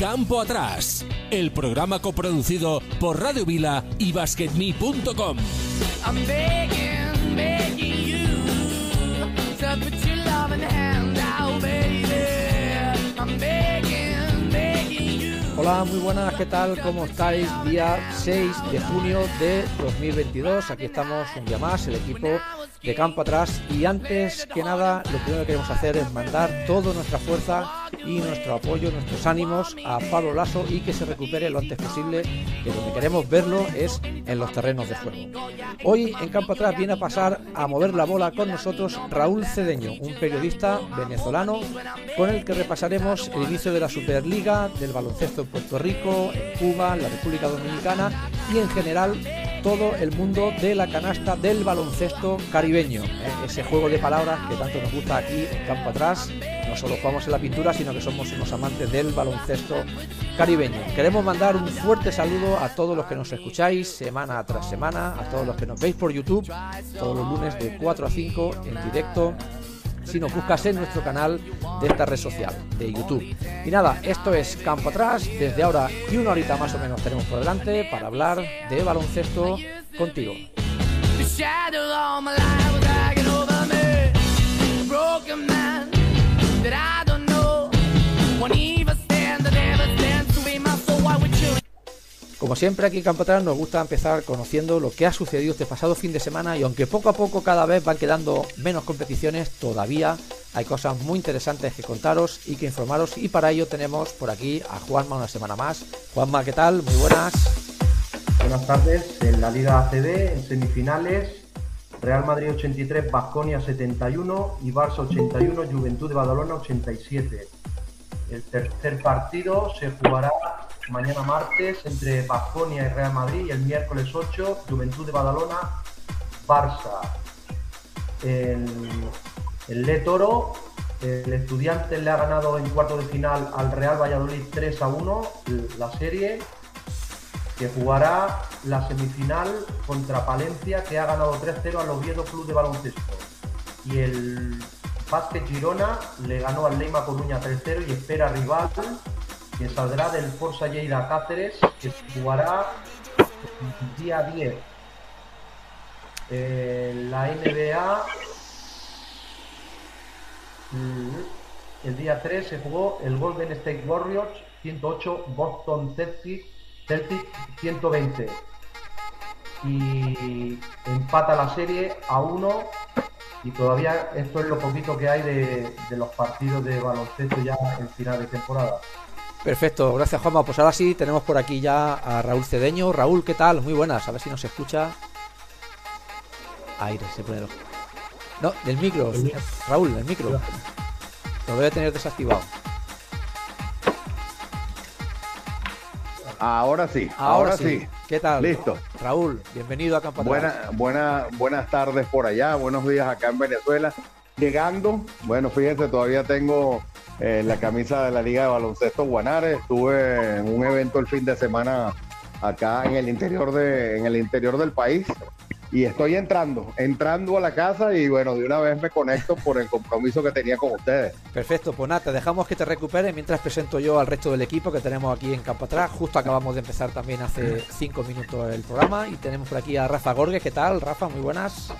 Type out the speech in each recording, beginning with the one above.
Campo Atrás, el programa coproducido por Radio Vila y BasketMe.com. Hola, muy buenas, ¿qué tal? ¿Cómo estáis? Día 6 de junio de 2022. Aquí estamos un día más, el equipo de campo atrás. Y antes que nada, lo primero que queremos hacer es mandar toda nuestra fuerza y nuestro apoyo, nuestros ánimos a Pablo Lasso y que se recupere lo antes posible, que que queremos verlo es en los terrenos de juego. Hoy en campo atrás viene a pasar a mover la bola con nosotros Raúl Cedeño, un periodista venezolano con el que repasaremos el inicio de la Superliga, del baloncesto en Puerto Rico, en Cuba, en la República Dominicana y en general todo el mundo de la canasta del baloncesto caribeño. ¿eh? Ese juego de palabras que tanto nos gusta aquí en campo atrás. No solo jugamos en la pintura, sino que somos unos amantes del baloncesto caribeño. Queremos mandar un fuerte saludo a todos los que nos escucháis semana tras semana, a todos los que nos veis por YouTube, todos los lunes de 4 a 5 en directo si nos buscas en nuestro canal de esta red social, de YouTube. Y nada, esto es Campo Atrás, desde ahora y una horita más o menos tenemos por delante para hablar de baloncesto contigo. Como siempre aquí en Campo Atrás nos gusta empezar conociendo lo que ha sucedido este pasado fin de semana y aunque poco a poco cada vez van quedando menos competiciones, todavía hay cosas muy interesantes que contaros y que informaros y para ello tenemos por aquí a Juanma una semana más. Juanma, ¿qué tal? Muy buenas. Buenas tardes. En la Liga ACB, en semifinales, Real Madrid 83, Basconia 71 y Barça 81, Juventud de Badalona 87. El tercer partido se jugará mañana martes entre Baskonia y Real Madrid y el miércoles 8 Juventud de Badalona, Barça. El, el Le Toro, el estudiante le ha ganado en cuarto de final al Real Valladolid 3 a 1 la serie, que jugará la semifinal contra Palencia, que ha ganado 3-0 al Oviedo Club de Baloncesto. Y el Vázquez Girona le ganó al Leima Coruña 3-0 y espera rival que saldrá del Forza Lleida Cáceres, que jugará día 10. Eh, la NBA, mm, el día 3 se jugó el Golden State Warriors 108, Boston Celtics, Celtic 120. Y empata la serie a 1 y todavía esto es lo poquito que hay de, de los partidos de baloncesto ya en final de temporada. Perfecto, gracias Juanma. Pues ahora sí, tenemos por aquí ya a Raúl Cedeño. Raúl, ¿qué tal? Muy buenas, a ver si nos escucha. Aire, se pone No, del micro. Raúl, del micro. Lo debe tener desactivado. Ahora sí, ahora, sí. ¿Qué tal? Listo. Raúl, bienvenido a Campo Buena, buena, buenas tardes por allá, buenos días acá en Venezuela. Llegando, bueno, fíjense, todavía tengo eh, la camisa de la Liga de Baloncesto Guanare. Estuve en un evento el fin de semana acá en el interior de, en el interior del país. Y estoy entrando, entrando a la casa y bueno, de una vez me conecto por el compromiso que tenía con ustedes. Perfecto, pues nada, te dejamos que te recuperes mientras presento yo al resto del equipo que tenemos aquí en Campo Atrás. Justo acabamos de empezar también hace cinco minutos el programa y tenemos por aquí a Rafa Gorges. ¿Qué tal, Rafa? Muy buenas.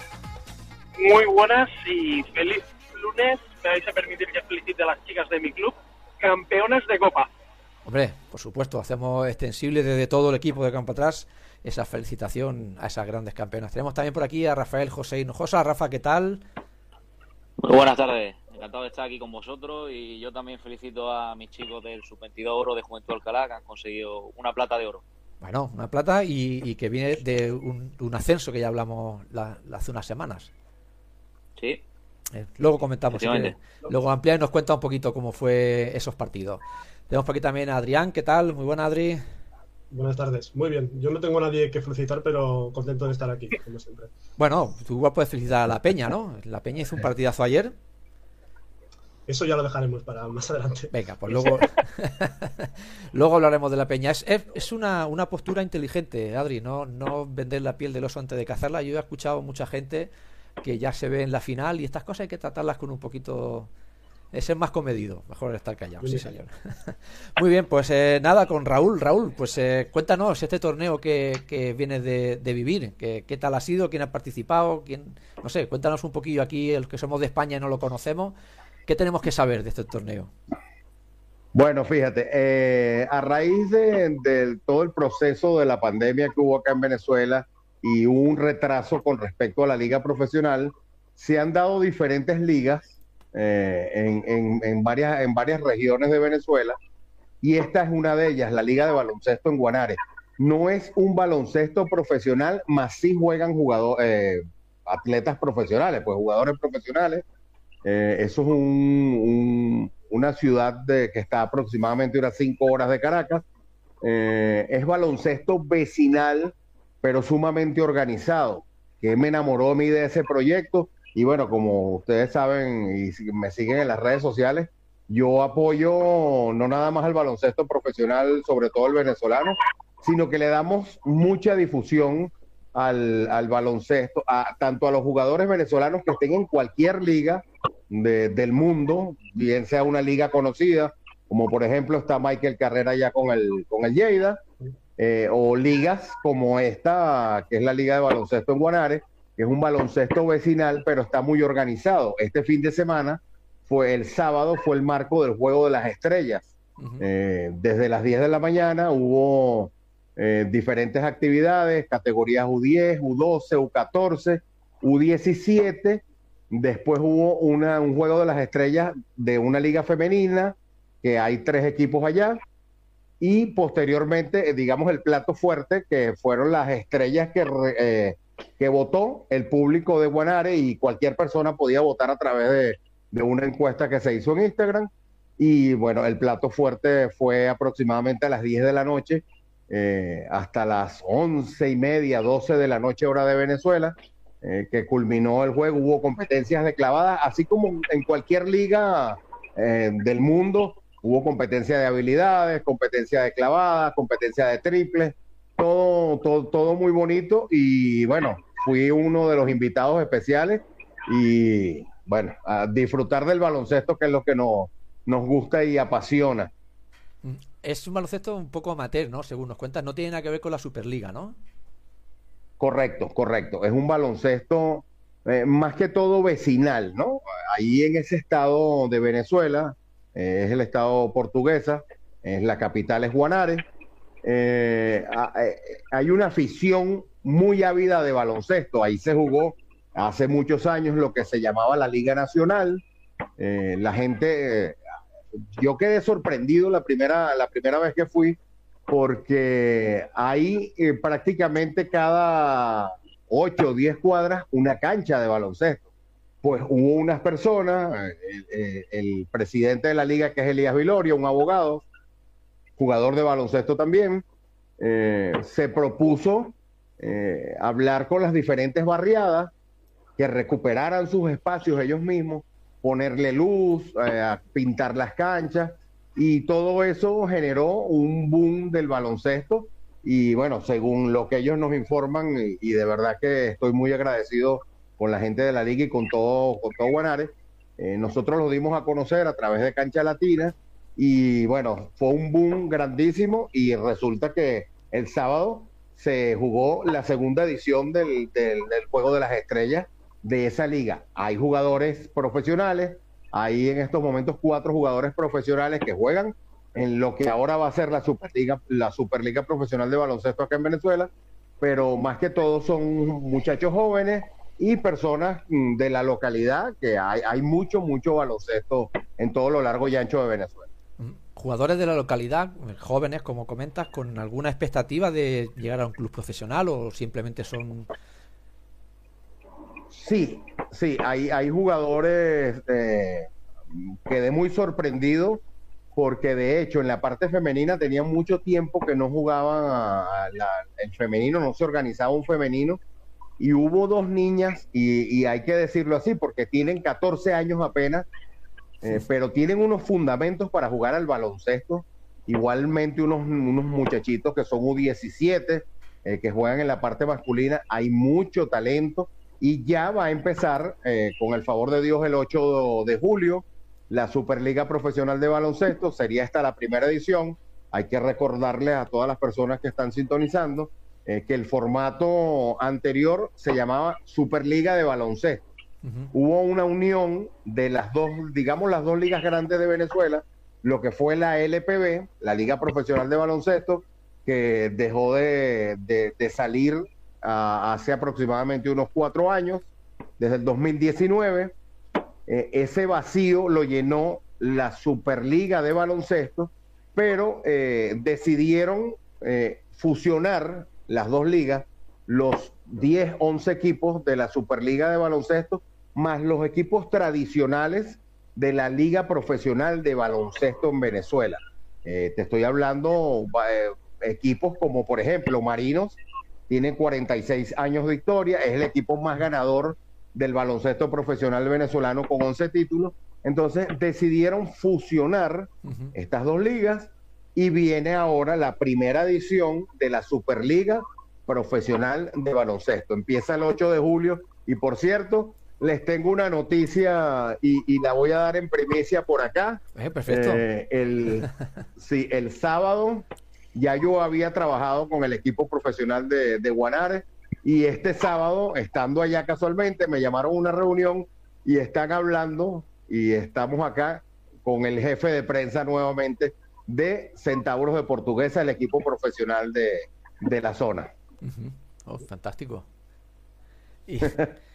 Muy buenas y feliz lunes me vais a permitir que felicite a las chicas de mi club, campeonas de Copa. Hombre, por supuesto, hacemos extensible desde todo el equipo de Campo Atrás esa felicitación a esas grandes campeonas. Tenemos también por aquí a Rafael José Hinojosa. Rafa, ¿qué tal? Muy buenas tardes. Encantado de estar aquí con vosotros y yo también felicito a mis chicos del Sub-22 Oro de Juventud Alcalá que han conseguido una plata de oro. Bueno, una plata y, que viene de un, ascenso que ya hablamos hace unas semanas. Sí, eh, luego comentamos. luego amplía y nos cuenta un poquito cómo fue esos partidos. Tenemos por aquí también a Adrián. ¿Qué tal? Muy buena, Adri. Buenas tardes. Muy bien. Yo no tengo a nadie que felicitar, pero contento de estar aquí, como siempre. Bueno, tú igual puedes felicitar a La Peña, ¿no? La Peña hizo un partidazo ayer. Eso ya lo dejaremos para más adelante. Venga, pues luego, luego hablaremos de la peña. Es, es una, una, postura inteligente, Adri, no, no vender la piel del oso antes de cazarla. Yo he escuchado mucha gente que ya se ve en la final y estas cosas hay que tratarlas con un poquito ese es más comedido. Mejor estar callado, sí, señor. Muy bien, pues eh, nada, con Raúl. Raúl, pues eh, cuéntanos este torneo que, que vienes de, vivir. ¿Qué, ¿Qué, tal ha sido? ¿Quién ha participado? ¿Quién, no sé, cuéntanos un poquillo aquí, los que somos de España y no lo conocemos. ¿Qué tenemos que saber de este torneo? Bueno, fíjate, eh, a raíz de, todo el proceso de la pandemia que hubo acá en Venezuela y un retraso con respecto a la liga profesional, se han dado diferentes ligas eh, en, varias, en varias regiones de Venezuela y esta es una de ellas, la Liga de Baloncesto en Guanare. No es un baloncesto profesional, más sí juegan eh, atletas profesionales, pues jugadores profesionales. Eh, eso es una ciudad de, que está aproximadamente unas cinco horas de Caracas. es baloncesto vecinal, pero sumamente organizado, que me enamoró a mí de ese proyecto y bueno, como ustedes saben y me siguen en las redes sociales, yo apoyo no nada más al baloncesto profesional, sobre todo el venezolano, sino que le damos mucha difusión al, baloncesto, a, tanto a los jugadores venezolanos que estén en cualquier liga del mundo, bien sea una liga conocida, como por ejemplo está Michael Carrera ya con el, con el Lleida, eh, o ligas como esta, que es la Liga de Baloncesto en Guanare, es un baloncesto vecinal, pero está muy organizado. Este fin de semana fue el sábado, fue el marco del Juego de las Estrellas. Eh, desde las 10 de la mañana hubo eh, diferentes actividades, categorías U10, U12, U14, U17. Después hubo una, un Juego de las Estrellas de una liga femenina, que hay tres equipos allá. Y posteriormente, eh, digamos, el plato fuerte, que fueron las estrellas que que votó el público de Guanare y cualquier persona podía votar a través de, una encuesta que se hizo en Instagram. Y bueno, el plato fuerte fue aproximadamente a las 10 de la noche eh, hasta las once y media, 12 de la noche hora de Venezuela, eh, que culminó el juego. Hubo competencias de clavadas, así como en cualquier liga eh, del mundo, hubo competencia de habilidades, competencia de clavadas, competencia de triples, todo, todo, todo muy bonito y bueno, fui uno de los invitados especiales y bueno, a disfrutar del baloncesto que es lo que nos, nos gusta y apasiona. Es un baloncesto un poco amateur, ¿no? Según nos cuentas, no tiene nada que ver con la Superliga, ¿no? Correcto, correcto. Es un baloncesto eh, más que todo vecinal, ¿no? Ahí en ese estado de Venezuela, eh, es el estado portuguesa, es la capital es Guanare, eh, eh, hay una afición muy ávida de baloncesto. Ahí se jugó hace muchos años lo que se llamaba la Liga Nacional. Eh, la gente, yo quedé sorprendido la primera, la primera vez que fui, porque hay prácticamente cada 8 o 10 cuadras una cancha de baloncesto. Pues hubo unas personas, el presidente de la liga que es Elías Viloria, un abogado, jugador de baloncesto también, eh, se propuso eh, hablar con las diferentes barriadas que recuperaran sus espacios ellos mismos, ponerle luz, eh, pintar las canchas y todo eso generó un boom del baloncesto. Y bueno, según lo que ellos nos informan y, de verdad que estoy muy agradecido con la gente de la liga y con todo, con todo Guanare, nosotros lo dimos a conocer a través de Cancha Latina y bueno, fue un boom grandísimo y resulta que el sábado se jugó la segunda edición del, del, Juego de las Estrellas de esa liga. Hay jugadores profesionales, hay en estos momentos cuatro jugadores profesionales que juegan en lo que ahora va a ser la Superliga, la Superliga Profesional de Baloncesto acá en Venezuela, pero más que todo son muchachos jóvenes y personas mm, de la localidad, que hay, hay mucho, mucho baloncesto en todo lo largo y ancho de Venezuela jugadores de la localidad, jóvenes, como comentas, con alguna expectativa de llegar a un club profesional o simplemente son... Sí, sí, hay, hay jugadores, eh, quedé muy sorprendido porque de hecho en la parte femenina tenían mucho tiempo que no jugaban el femenino, no se organizaba un femenino y hubo dos niñas y hay que decirlo así porque tienen 14 años apenas eh, pero tienen unos fundamentos para jugar al baloncesto. Igualmente unos, unos muchachitos que son U17, eh, que juegan en la parte masculina, hay mucho talento y ya va a empezar, eh, con el favor de Dios, el 8 de julio, la Superliga Profesional de Baloncesto. Sería esta la primera edición. Hay que recordarle a todas las personas que están sintonizando eh, que el formato anterior se llamaba Superliga de Baloncesto. Hubo una unión de las dos, digamos, las dos ligas grandes de Venezuela, lo que fue la LPB, la Liga Profesional de Baloncesto, que dejó de, salir ah, hace aproximadamente unos cuatro años, desde el 2019. Eh, ese vacío lo llenó la Superliga de Baloncesto, pero eh, decidieron fusionar las dos ligas, los 10, 11 equipos de la Superliga de Baloncesto, más los equipos tradicionales de la Liga Profesional de Baloncesto en Venezuela. Eh, te estoy hablando eh, equipos como, por ejemplo, Marinos, tiene 46 años de historia, es el equipo más ganador del baloncesto profesional venezolano con 11 títulos. Entonces decidieron fusionar estas dos ligas y viene ahora la primera edición de la Superliga Profesional de Baloncesto. Empieza el 8 de julio y por cierto, les tengo una noticia y, la voy a dar en primicia por acá. Eh, perfecto. Eh, el, sí, el sábado ya yo había trabajado con el equipo profesional de, de Guanare y este sábado, estando allá casualmente, me llamaron a una reunión y están hablando y estamos acá con el jefe de prensa nuevamente de Centauros de Portuguesa, el equipo profesional de, la zona. oh, fantástico.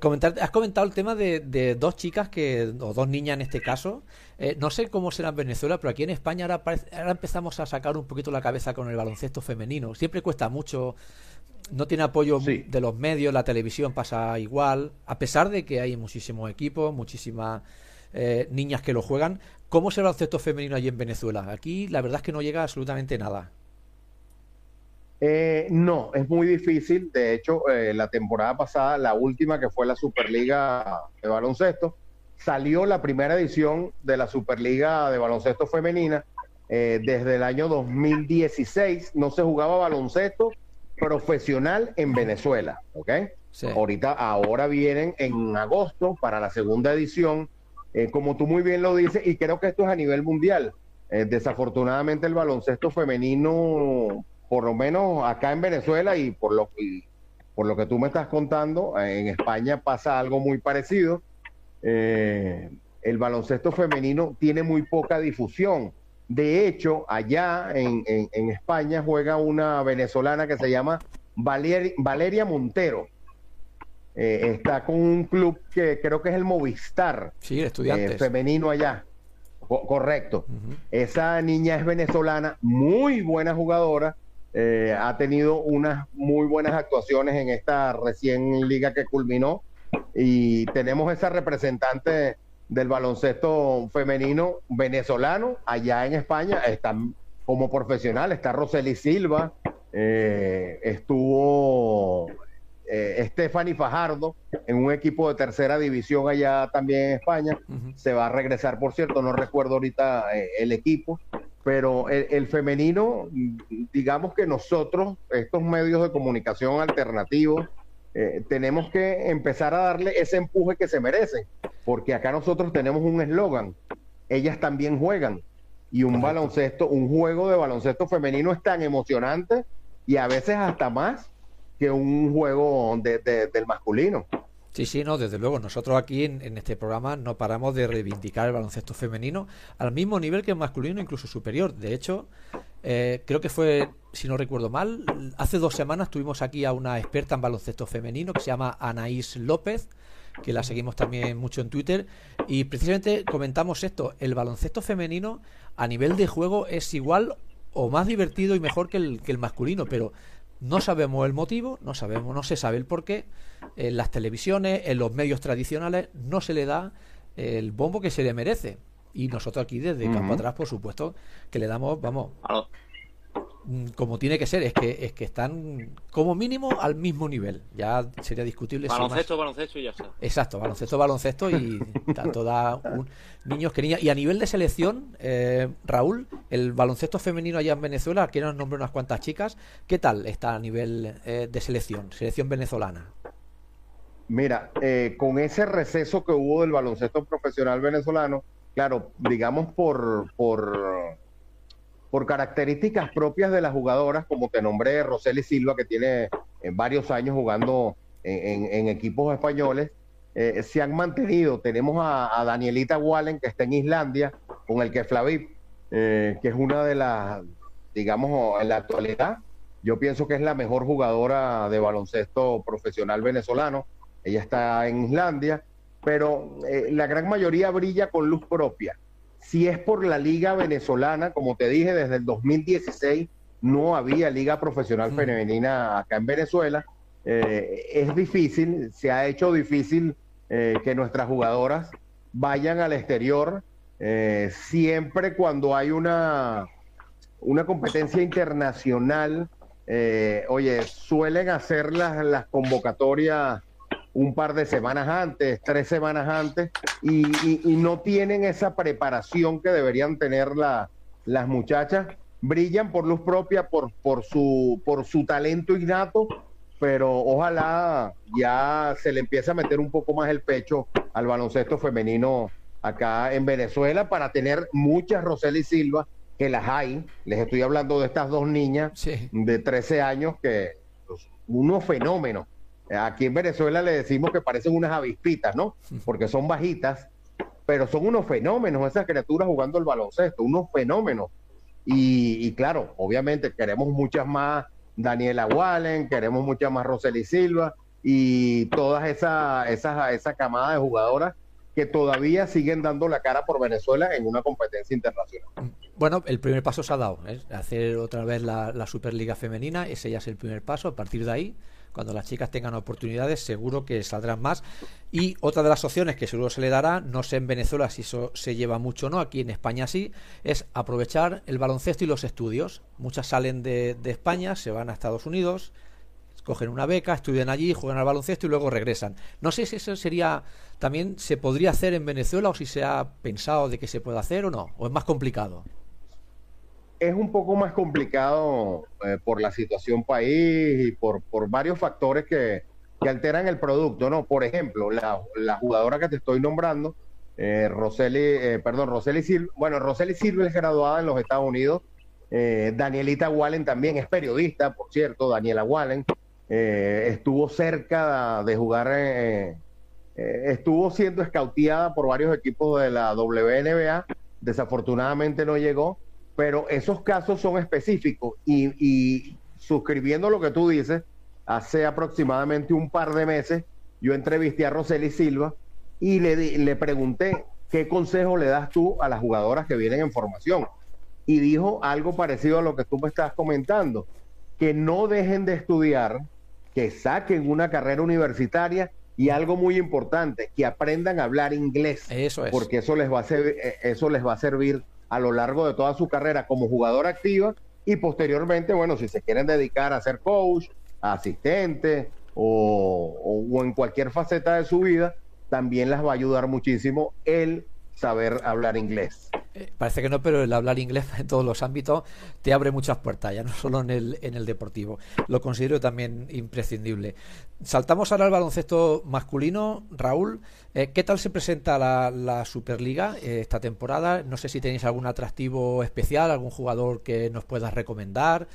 comentar, has comentado el tema de, dos chicas que, o dos niñas en este caso. Eh, no sé cómo será en Venezuela, pero aquí en España ahora, ahora empezamos a sacar un poquito la cabeza con el baloncesto femenino. Siempre cuesta mucho, no tiene apoyo de los medios, la televisión pasa igual, a pesar de que hay muchísimos equipos, muchísimas eh, niñas que lo juegan. ¿Cómo será el baloncesto femenino allí en Venezuela? Aquí la verdad es que no llega absolutamente nada. Eh, no, es muy difícil. De hecho, eh, la temporada pasada, la última que fue la Superliga de baloncesto, salió la primera edición de la Superliga de baloncesto femenina. desde el año 2016 no se jugaba baloncesto profesional en Venezuela, ¿ok? Ahorita, ahora vienen en agosto para la segunda edición eh, como tú muy bien lo dices, y creo que esto es a nivel mundial. Eh, desafortunadamente el baloncesto femenino, por lo menos acá en Venezuela y por lo, por lo que tú me estás contando, en España pasa algo muy parecido. Eh, el baloncesto femenino tiene muy poca difusión. De hecho, allá en, España juega una venezolana que se llama Valeria Montero. Eh, está con un club que creo que es el Movistar. Sí, estudiante. Eh, femenino allá. correcto. Esa niña es venezolana, muy buena jugadora. Eh, ha tenido unas muy buenas actuaciones en esta recién liga que culminó. Y tenemos esa representante del baloncesto femenino venezolano allá en España. Está como profesional, está Roseli Silva. estuvo eh, Stephanie Fajardo en un equipo de tercera división allá también en España. Se va a regresar, por cierto, no recuerdo ahorita eh, el equipo, pero el, femenino, digamos que nosotros, estos medios de comunicación alternativos, eh, tenemos que empezar a darle ese empuje que se merecen, porque acá nosotros tenemos un eslogan, ellas también juegan, y un baloncesto, un juego de baloncesto femenino es tan emocionante y a veces hasta más que un juego del masculino. Sí, sí, no, desde luego. Nosotros aquí en, este programa no paramos de reivindicar el baloncesto femenino al mismo nivel que el masculino, incluso superior. De hecho, eh, creo que fue, si no recuerdo mal, hace dos semanas tuvimos aquí a una experta en baloncesto femenino que se llama Anaís López, que la seguimos también mucho en Twitter, y precisamente comentamos esto, el baloncesto femenino a nivel de juego es igual o más divertido y mejor que el, que el masculino, pero no sabemos el motivo, no sabemos, no se sabe el por qué. En las televisiones, en los medios tradicionales, no se le da el bombo que se le merece. Y nosotros aquí desde campo atrás, por supuesto, que le damos, vamos, como tiene que ser, es que es que están como mínimo al mismo nivel. Ya sería discutible. Baloncesto, baloncesto y ya está. Exacto, baloncesto, baloncesto y tanto da un, niños que niñas. Y a nivel de selección, eh, Raúl, el baloncesto femenino allá en Venezuela, que nos nombre unas cuantas chicas, ¿qué tal está a nivel eh, de selección, selección venezolana? Mira, eh, con ese receso que hubo del baloncesto profesional venezolano, claro, digamos por, por, por características propias de las jugadoras, como te nombré, Roseli Silva, que tiene eh, varios años jugando en, equipos españoles, eh, se han mantenido. Tenemos a, Danielita Wallen, que está en Islandia, con el que Flavip, eh, que es una de las, digamos, en la actualidad, yo pienso que es la mejor jugadora de baloncesto profesional venezolano. Ella está en Islandia, pero la gran mayoría brilla con luz propia si es por la liga venezolana, como te dije, desde el 2016 no había liga profesional femenina acá en Venezuela. Eh, es difícil, se ha hecho difícil eh, que nuestras jugadoras vayan al exterior. Eh, siempre cuando hay una, una competencia internacional, oye, suelen hacer las, las convocatorias un par de semanas antes, tres semanas antes, y, no tienen esa preparación que deberían tener las muchachas. Brillan por luz propia, por, por, su, por su talento innato, pero ojalá ya se le empiece a meter un poco más el pecho al baloncesto femenino acá en Venezuela para tener muchas Roseli Silva, que las hay. Les estoy hablando de estas dos niñas de 13 años que unos fenómenos Aquí en Venezuela le decimos que parecen unas avispitas, ¿no? Porque son bajitas, pero son unos fenómenos esas criaturas jugando el baloncesto, unos fenómenos. Y, claro, obviamente queremos muchas más Daniela Wallen, queremos muchas más Roseli Silva y todas esa, esa, esa camada de jugadoras que todavía siguen dando la cara por Venezuela en una competencia internacional. Bueno, el primer paso se ha dado, ¿eh? hacer otra vez la, la Superliga Femenina, ese ya es el primer paso, a partir de ahí cuando las chicas tengan oportunidades, seguro que saldrán más. Y otra de las opciones que seguro se le dará, no sé en Venezuela si eso se lleva mucho o no, aquí en España sí, es aprovechar el baloncesto y los estudios. Muchas salen de, España, se van a Estados Unidos, cogen una beca, estudian allí, juegan al baloncesto y luego regresan. No sé si eso sería también se podría hacer en Venezuela o si se ha pensado de que se puede hacer o no, o es más complicado es un poco más complicado eh, por la situación país y por, por varios factores que, que, alteran el producto, ¿no? Por ejemplo, la, la jugadora que te estoy nombrando, eh, Roseli, eh, perdón, Roseli Silva, bueno, Roseli Silva es graduada en los Estados Unidos, eh, Danielita Wallen también es periodista, por cierto, Daniela Wallen, estuvo cerca de jugar, estuvo siendo escauteada por varios equipos de la WNBA, desafortunadamente no llegó, pero esos casos son específicos y, suscribiendo lo que tú dices, hace aproximadamente un par de meses yo entrevisté a Roseli Silva y le, le pregunté qué consejo le das tú a las jugadoras que vienen en formación. Y dijo algo parecido a lo que tú me estás comentando, que no dejen de estudiar, que saquen una carrera universitaria y algo muy importante, que aprendan a hablar inglés. Eso es. Porque eso les va a, eh, eso les va a servir a lo largo de toda su carrera como jugador activa y posteriormente, bueno, si se quieren dedicar a ser coach, asistente o, o, en cualquier faceta de su vida, también las va a ayudar muchísimo el saber hablar inglés. Eh, parece que no, pero el hablar inglés en todos los ámbitos te abre muchas puertas, ya no solo en el, en el deportivo. Lo considero también imprescindible. Saltamos ahora al baloncesto masculino. Raúl, eh, ¿qué tal se presenta la, Superliga eh, esta temporada? No sé si tenéis algún atractivo especial, algún jugador que nos puedas recomendar,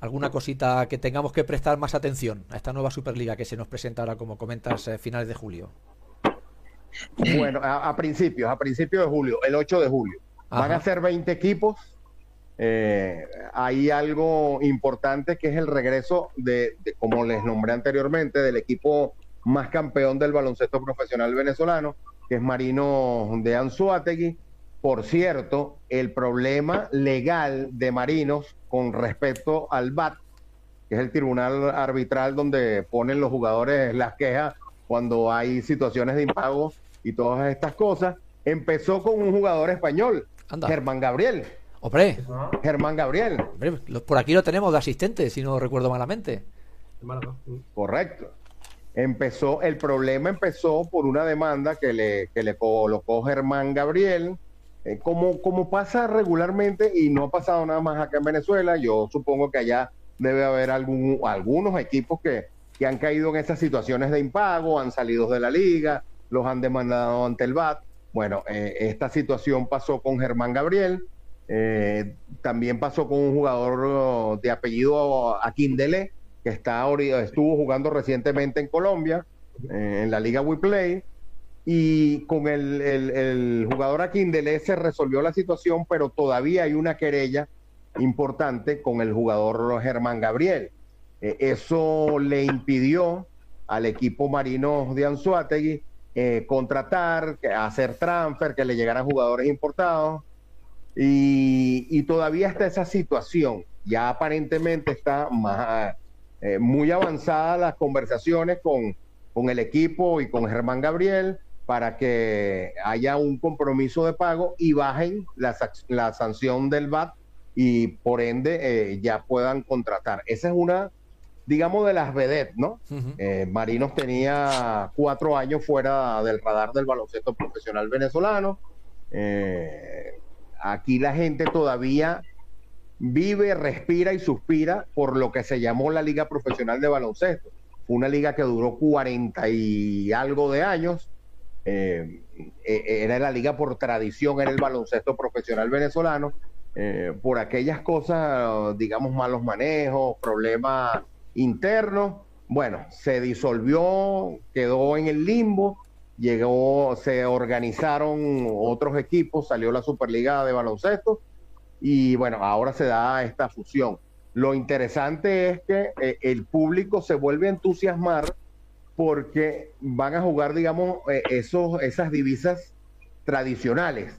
alguna cosita que tengamos que prestar más atención a esta nueva Superliga que se nos presenta ahora, como comentas, finales de julio. Bueno, a, principios, a principios de julio, el 8 de julio. Van a ser 20 equipos. Eh, hay algo importante que es el regreso de, como les nombré anteriormente, del equipo más campeón del baloncesto profesional venezolano, que es Marino de Anzuategui. Por cierto, el problema legal de Marinos con respecto al BAT, que es el tribunal arbitral donde ponen los jugadores las quejas cuando hay situaciones de impago y todas estas cosas, empezó con un jugador español, Germán Gabriel. Hombre, Germán Gabriel. por aquí lo tenemos de asistente, si no recuerdo malamente. Correcto. Empezó, el problema empezó por una demanda que le, que le colocó Germán Gabriel. Eh, como, como pasa regularmente y no ha pasado nada más acá en Venezuela, yo supongo que allá debe haber algún, algunos equipos que, que han caído en esas situaciones de impago, han salido de la liga, los han demandado ante el BAT. Bueno, eh, esta situación pasó con Germán Gabriel, eh, también pasó con un jugador oh, de apellido Aquindele, que está, estuvo jugando recientemente en Colombia, eh, en la Liga WePlay, y con el, el, el jugador Aquindele se resolvió la situación, pero todavía hay una querella importante con el jugador Germán Gabriel. Eh, eso le impidió al equipo marino de Anzuategui eh, contratar, hacer transfer, que le llegaran jugadores importados. Y, todavía está esa situación. Ya aparentemente está eh, muy avanzadas las conversaciones con, con el equipo y con Germán Gabriel para que haya un compromiso de pago y bajen la, la sanción del VAT y por ende eh, ya puedan contratar. Esa es una, digamos, de las vedettes, ¿no? Eh, Marinos tenía cuatro años fuera del radar del baloncesto profesional venezolano. Eh, aquí la gente todavía vive, respira y suspira por lo que se llamó la Liga Profesional de Baloncesto. Una liga que duró cuarenta y algo de años. era la liga por tradición, era el baloncesto profesional venezolano eh, por aquellas cosas, digamos, malos manejos, problemas internos. Bueno, se disolvió, quedó en el limbo, llegó, se organizaron otros equipos, salió la Superliga de baloncesto y bueno, ahora se da esta fusión. Lo interesante es que eh, el público se vuelve a entusiasmar porque van a jugar, digamos, eh, esos, esas divisas tradicionales.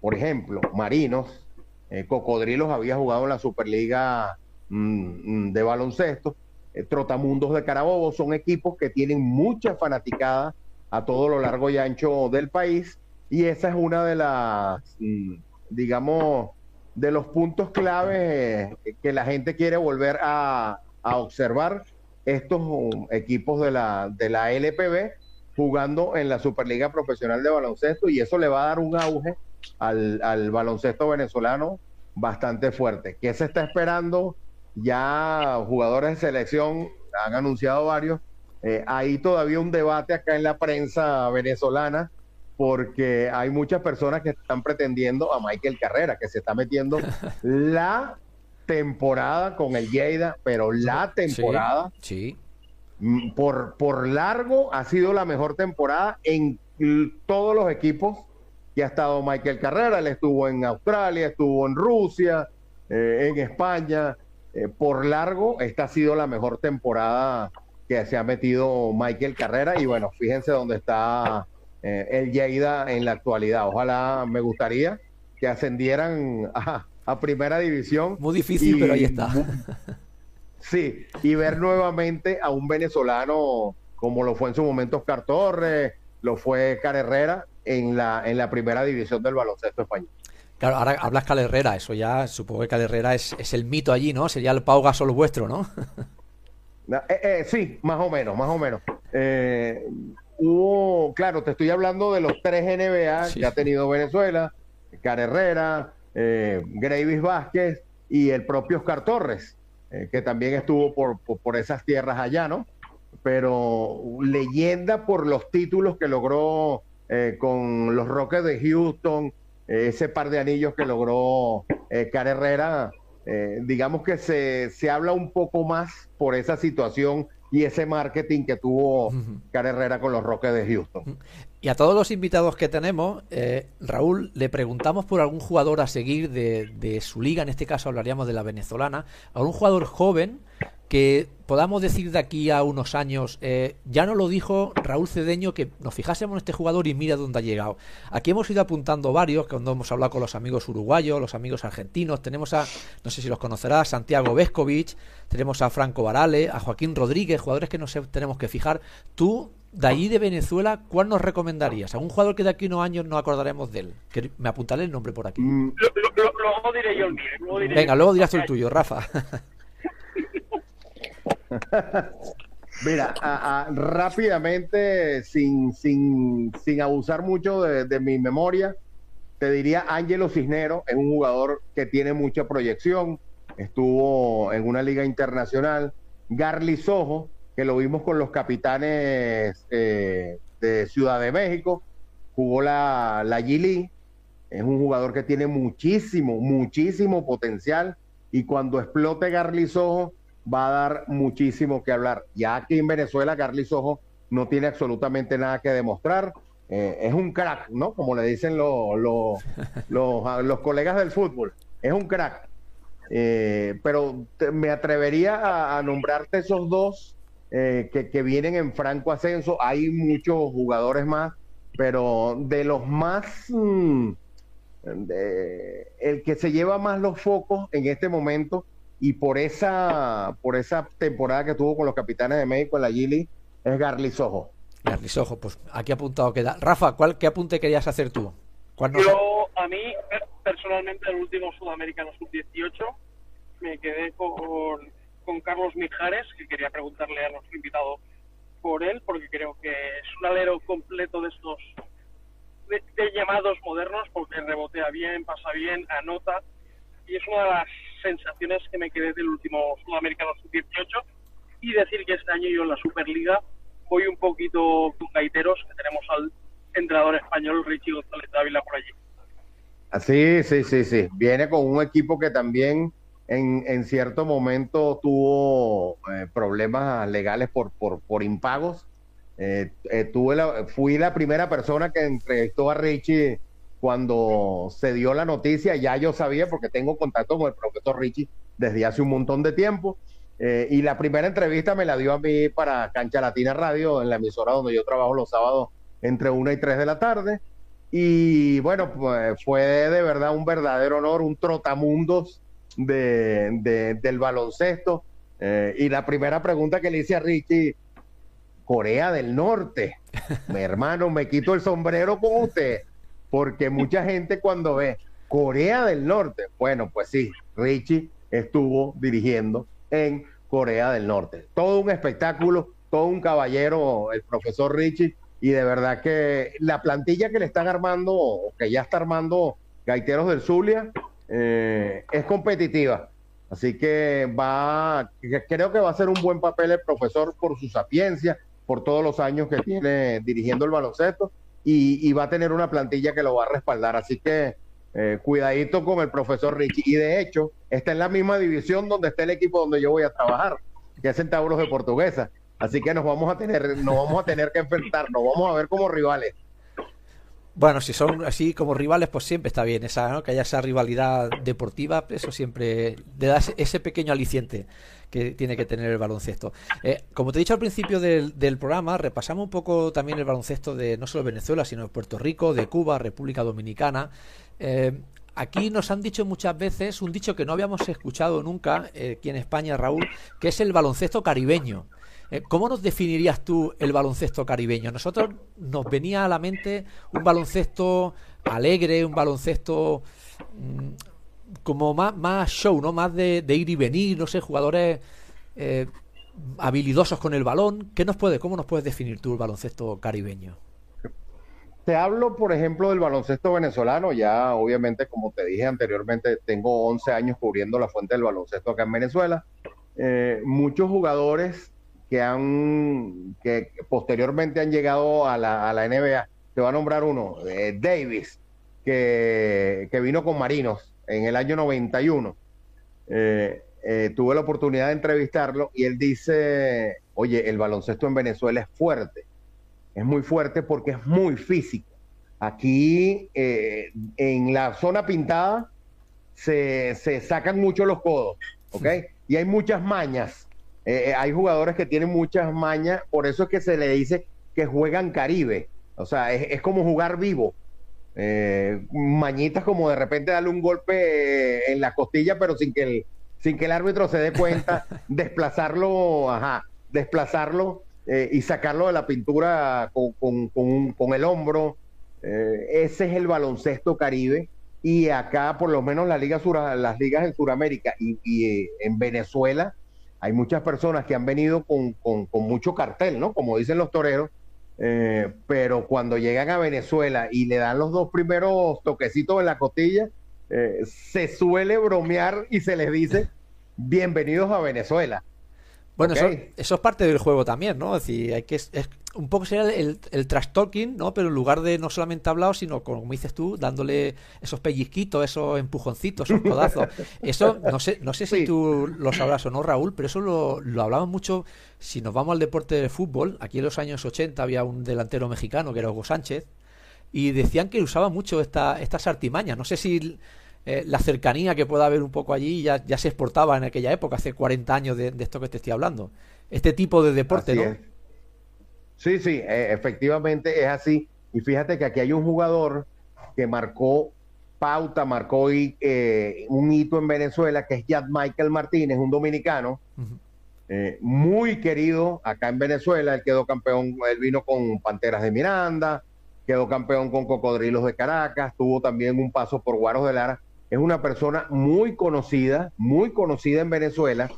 Por ejemplo, Marinos, eh, Cocodrilos había jugado en la Superliga mm, mm, de baloncesto. Eh, Trotamundos de Carabobo son equipos que tienen mucha fanaticada a todo lo largo y ancho del país y esa es una de las, mm, digamos, de los puntos clave eh, que la gente quiere volver a, observar estos equipos de la, de la LPB jugando en la Superliga Profesional de Baloncesto y eso le va a dar un auge al, baloncesto venezolano bastante fuerte. ¿Qué se está esperando? Ya jugadores de selección han anunciado varios. Eh, hay todavía un debate acá en la prensa venezolana porque hay muchas personas que están pretendiendo a Michael Carrera, que se está metiendo la temporada con el Lleida, pero la temporada sí. Mm, por, por largo ha sido la mejor temporada en todos los equipos ha estado Michael Carrera, él estuvo en Australia, estuvo en Rusia, eh, en España. Eh, por largo, esta ha sido la mejor temporada que se ha metido Michael Carrera y bueno, fíjense dónde está eh, el Lleida en la actualidad. Ojalá me gustaría que ascendieran a, primera división. Muy difícil, pero ahí está. Sí, y ver nuevamente a un venezolano como lo fue en su momento Oscar Torres, lo fue Carrera en la, en la primera división del baloncesto español. Claro, ahora hablas Cal Herrera, eso ya supongo que Cal Herrera es, es el mito allí, ¿no? Sería el Pau Gasol vuestro, ¿no? Eh, eh, sí, más o menos, más o menos. Eh, hubo, claro, te estoy hablando de los tres NBA que ha tenido Venezuela, Cal Herrera, Gravis Vázquez y el propio Oscar Torres, que también estuvo por, por esas tierras allá, ¿no? Pero leyenda por los títulos que logró eh, con los Rockets de Houston, eh, ese par de anillos que logró eh, Herrera, eh, digamos que se, se, habla un poco más por esa situación y ese marketing que tuvo uh Herrera con los Rockets de Houston. Y a todos los invitados que tenemos, Raúl, le preguntamos por algún jugador a seguir de, de su liga, en este caso hablaríamos de la venezolana, algún jugador joven que podamos decir de aquí a unos años, eh, ya nos lo dijo Raúl Cedeño, que nos fijásemos en este jugador y mira dónde ha llegado. Aquí hemos ido apuntando varios, cuando hemos hablado con los amigos uruguayos, los amigos argentinos, tenemos a, no sé si los conocerás, Santiago Vescovic, tenemos a Franco Varale, a Joaquín Rodríguez, jugadores que nos tenemos que fijar. Tú, de ahí de Venezuela, ¿cuál nos recomendarías? ¿Algún jugador que de aquí a unos años no acordaremos de él? Que me apuntaré el nombre por aquí. Mm. luego diré yo el mío. Venga, luego dirás tú el tuyo, Rafa. Mira, rápidamente, sin, sin, sin, abusar mucho de, mi memoria, te diría Ángelo Cisnero, es un jugador que tiene mucha proyección, estuvo en una liga internacional. Garly Sojo, que lo vimos con los capitanes eh, de Ciudad de México, jugó la, la G es un jugador que tiene muchísimo, muchísimo potencial y cuando explote Garly Sojo va a dar muchísimo que hablar. Ya aquí en Venezuela Garly Sojo no tiene absolutamente nada que demostrar. Eh, es un crack, ¿no? Como le dicen los, los, los, colegas del fútbol. Es un crack. Eh, pero me atrevería a, nombrarte esos dos eh, que, que, vienen en franco ascenso. Hay muchos jugadores más, pero de los más... Mm, el que se lleva más los focos en este momento y por esa, por esa temporada que tuvo con los capitanes de México en la Gili es Garly Sojo. Garly Sojo, pues aquí apuntado queda. Rafa, ¿cuál, ¿qué apunte querías hacer tú? Yo, a mí, personalmente, el último Sudamericano Sub-18, me quedé con, con Carlos Mijares, que quería preguntarle a nuestro invitado por él, porque creo que es un alero completo de estos de, llamados modernos porque rebotea bien, pasa bien, anota y es una de las sensaciones que me quedé del último Sudamericano Sub-18 y decir que este año yo en la Superliga voy un poquito con gaiteros que tenemos al entrenador español Richie González Dávila por allí. Sí, sí, sí, sí. Viene con un equipo que también en, en cierto momento tuvo eh, problemas legales por, por, por impagos eh, eh, tuve la, fui la primera persona que entrevistó a Richie cuando se dio la noticia. Ya yo sabía porque tengo contacto con el profesor Richie desde hace un montón de tiempo. Eh, y la primera entrevista me la dio a mí para Cancha Latina Radio, en la emisora donde yo trabajo los sábados entre 1 y 3 de la tarde. Y bueno, pues fue de verdad un verdadero honor, un trotamundos de, del baloncesto. y la primera pregunta que le hice a Richie Corea del Norte. Mi hermano, me quito el sombrero con usted, porque mucha gente cuando ve Corea del Norte, bueno, pues sí, Richie estuvo dirigiendo en Corea del Norte. Todo un espectáculo, todo un caballero, el profesor Richie, y de verdad que la plantilla que le están armando, o que ya está armando Gaiteros del Zulia, eh, es competitiva. Así que va, creo que va a ser un buen papel el profesor por su sapiencia, por todos los años que tiene dirigiendo el baloncesto y, va a tener una plantilla que lo va a respaldar. Así que eh, cuidadito con el profesor Richie. Y de hecho, está en la misma división donde está el equipo donde yo voy a trabajar, que es Centauros de Portuguesa. Así que nos vamos a tener, nos vamos a tener que enfrentar, nos vamos a ver como rivales. Bueno, si son así como rivales, pues siempre está bien esa, que haya esa rivalidad deportiva, eso siempre le da ese pequeño aliciente que tiene que tener el baloncesto. Eh, como te he dicho al principio del, programa, repasamos un poco también el baloncesto de no solo Venezuela, sino de Puerto Rico, de Cuba, República Dominicana. Eh, aquí nos han dicho muchas veces un dicho que no habíamos escuchado nunca eh, aquí en España, Raúl, que es el baloncesto caribeño. ¿Cómo nos definirías tú el baloncesto caribeño? Nosotros nos venía a la mente un baloncesto alegre, un baloncesto mm, como más, más show, ¿no? Más de, ir y venir, no sé, jugadores eh, habilidosos con el balón. ¿Qué nos puede, ¿Cómo nos puedes definir tú el baloncesto caribeño? Te hablo, por ejemplo, del baloncesto venezolano. Ya, obviamente, como te dije anteriormente, tengo 11 años cubriendo la fuente del baloncesto acá en Venezuela. Eh, muchos jugadores que han que posteriormente han llegado a la, a la NBA. Te va a nombrar uno, eh, Davis, que, que vino con Marinos en el año 91. Eh, eh, tuve la oportunidad de entrevistarlo y él dice, oye, el baloncesto en Venezuela es fuerte, es muy fuerte porque es muy físico. Aquí eh, en la zona pintada se, sacan mucho los codos, ¿ok? Y hay muchas mañas. hay jugadores que tienen muchas mañas, por eso es que se le dice que juegan Caribe. O sea, es como jugar vivo. Eh, mañitas como de repente darle un golpe en la costilla, pero sin que el, sin que el árbitro se dé cuenta, desplazarlo, ajá, desplazarlo eh, y sacarlo de la pintura con, el hombro. Eh, ese es el baloncesto caribe. Y acá, por lo menos, la Liga Sur, las ligas en Sudamérica y, y en Venezuela, hay muchas personas que han venido con, con mucho cartel, ¿no? Como dicen los toreros, eh, pero cuando llegan a Venezuela y le dan los dos primeros toquecitos en la costilla, eh, se suele bromear y se les dice bienvenidos a Venezuela. Bueno, eso, eso, es parte del juego también, ¿no? Es decir, hay que es, un poco sería el, el, trash talking, ¿no? Pero en lugar de no solamente hablar, sino como dices tú, dándole esos pellizquitos, esos empujoncitos, esos codazos. Eso, no sé, no sé si tú lo sabrás o no, Raúl, pero eso lo, lo hablamos mucho. Si nos vamos al deporte de fútbol, aquí en los años 80 había un delantero mexicano que era Hugo Sánchez, y decían que usaba mucho esta, estas artimañas. No sé si eh, la cercanía que pueda haber un poco allí ya, ya se exportaba en aquella época, hace 40 años de, esto que te estoy hablando. Este tipo de deporte, ¿no? Sí, sí, e, efectivamente es así. Y fíjate que aquí hay un jugador que marcó pauta, marcó eh, un hito en Venezuela, que es Yad Michael Martínez, un dominicano, eh, muy querido acá en Venezuela. Él quedó campeón, él vino con Panteras de Miranda, quedó campeón con Cocodrilos de Caracas, tuvo también un paso por Guaros de Lara es una persona muy conocida, muy conocida en Venezuela.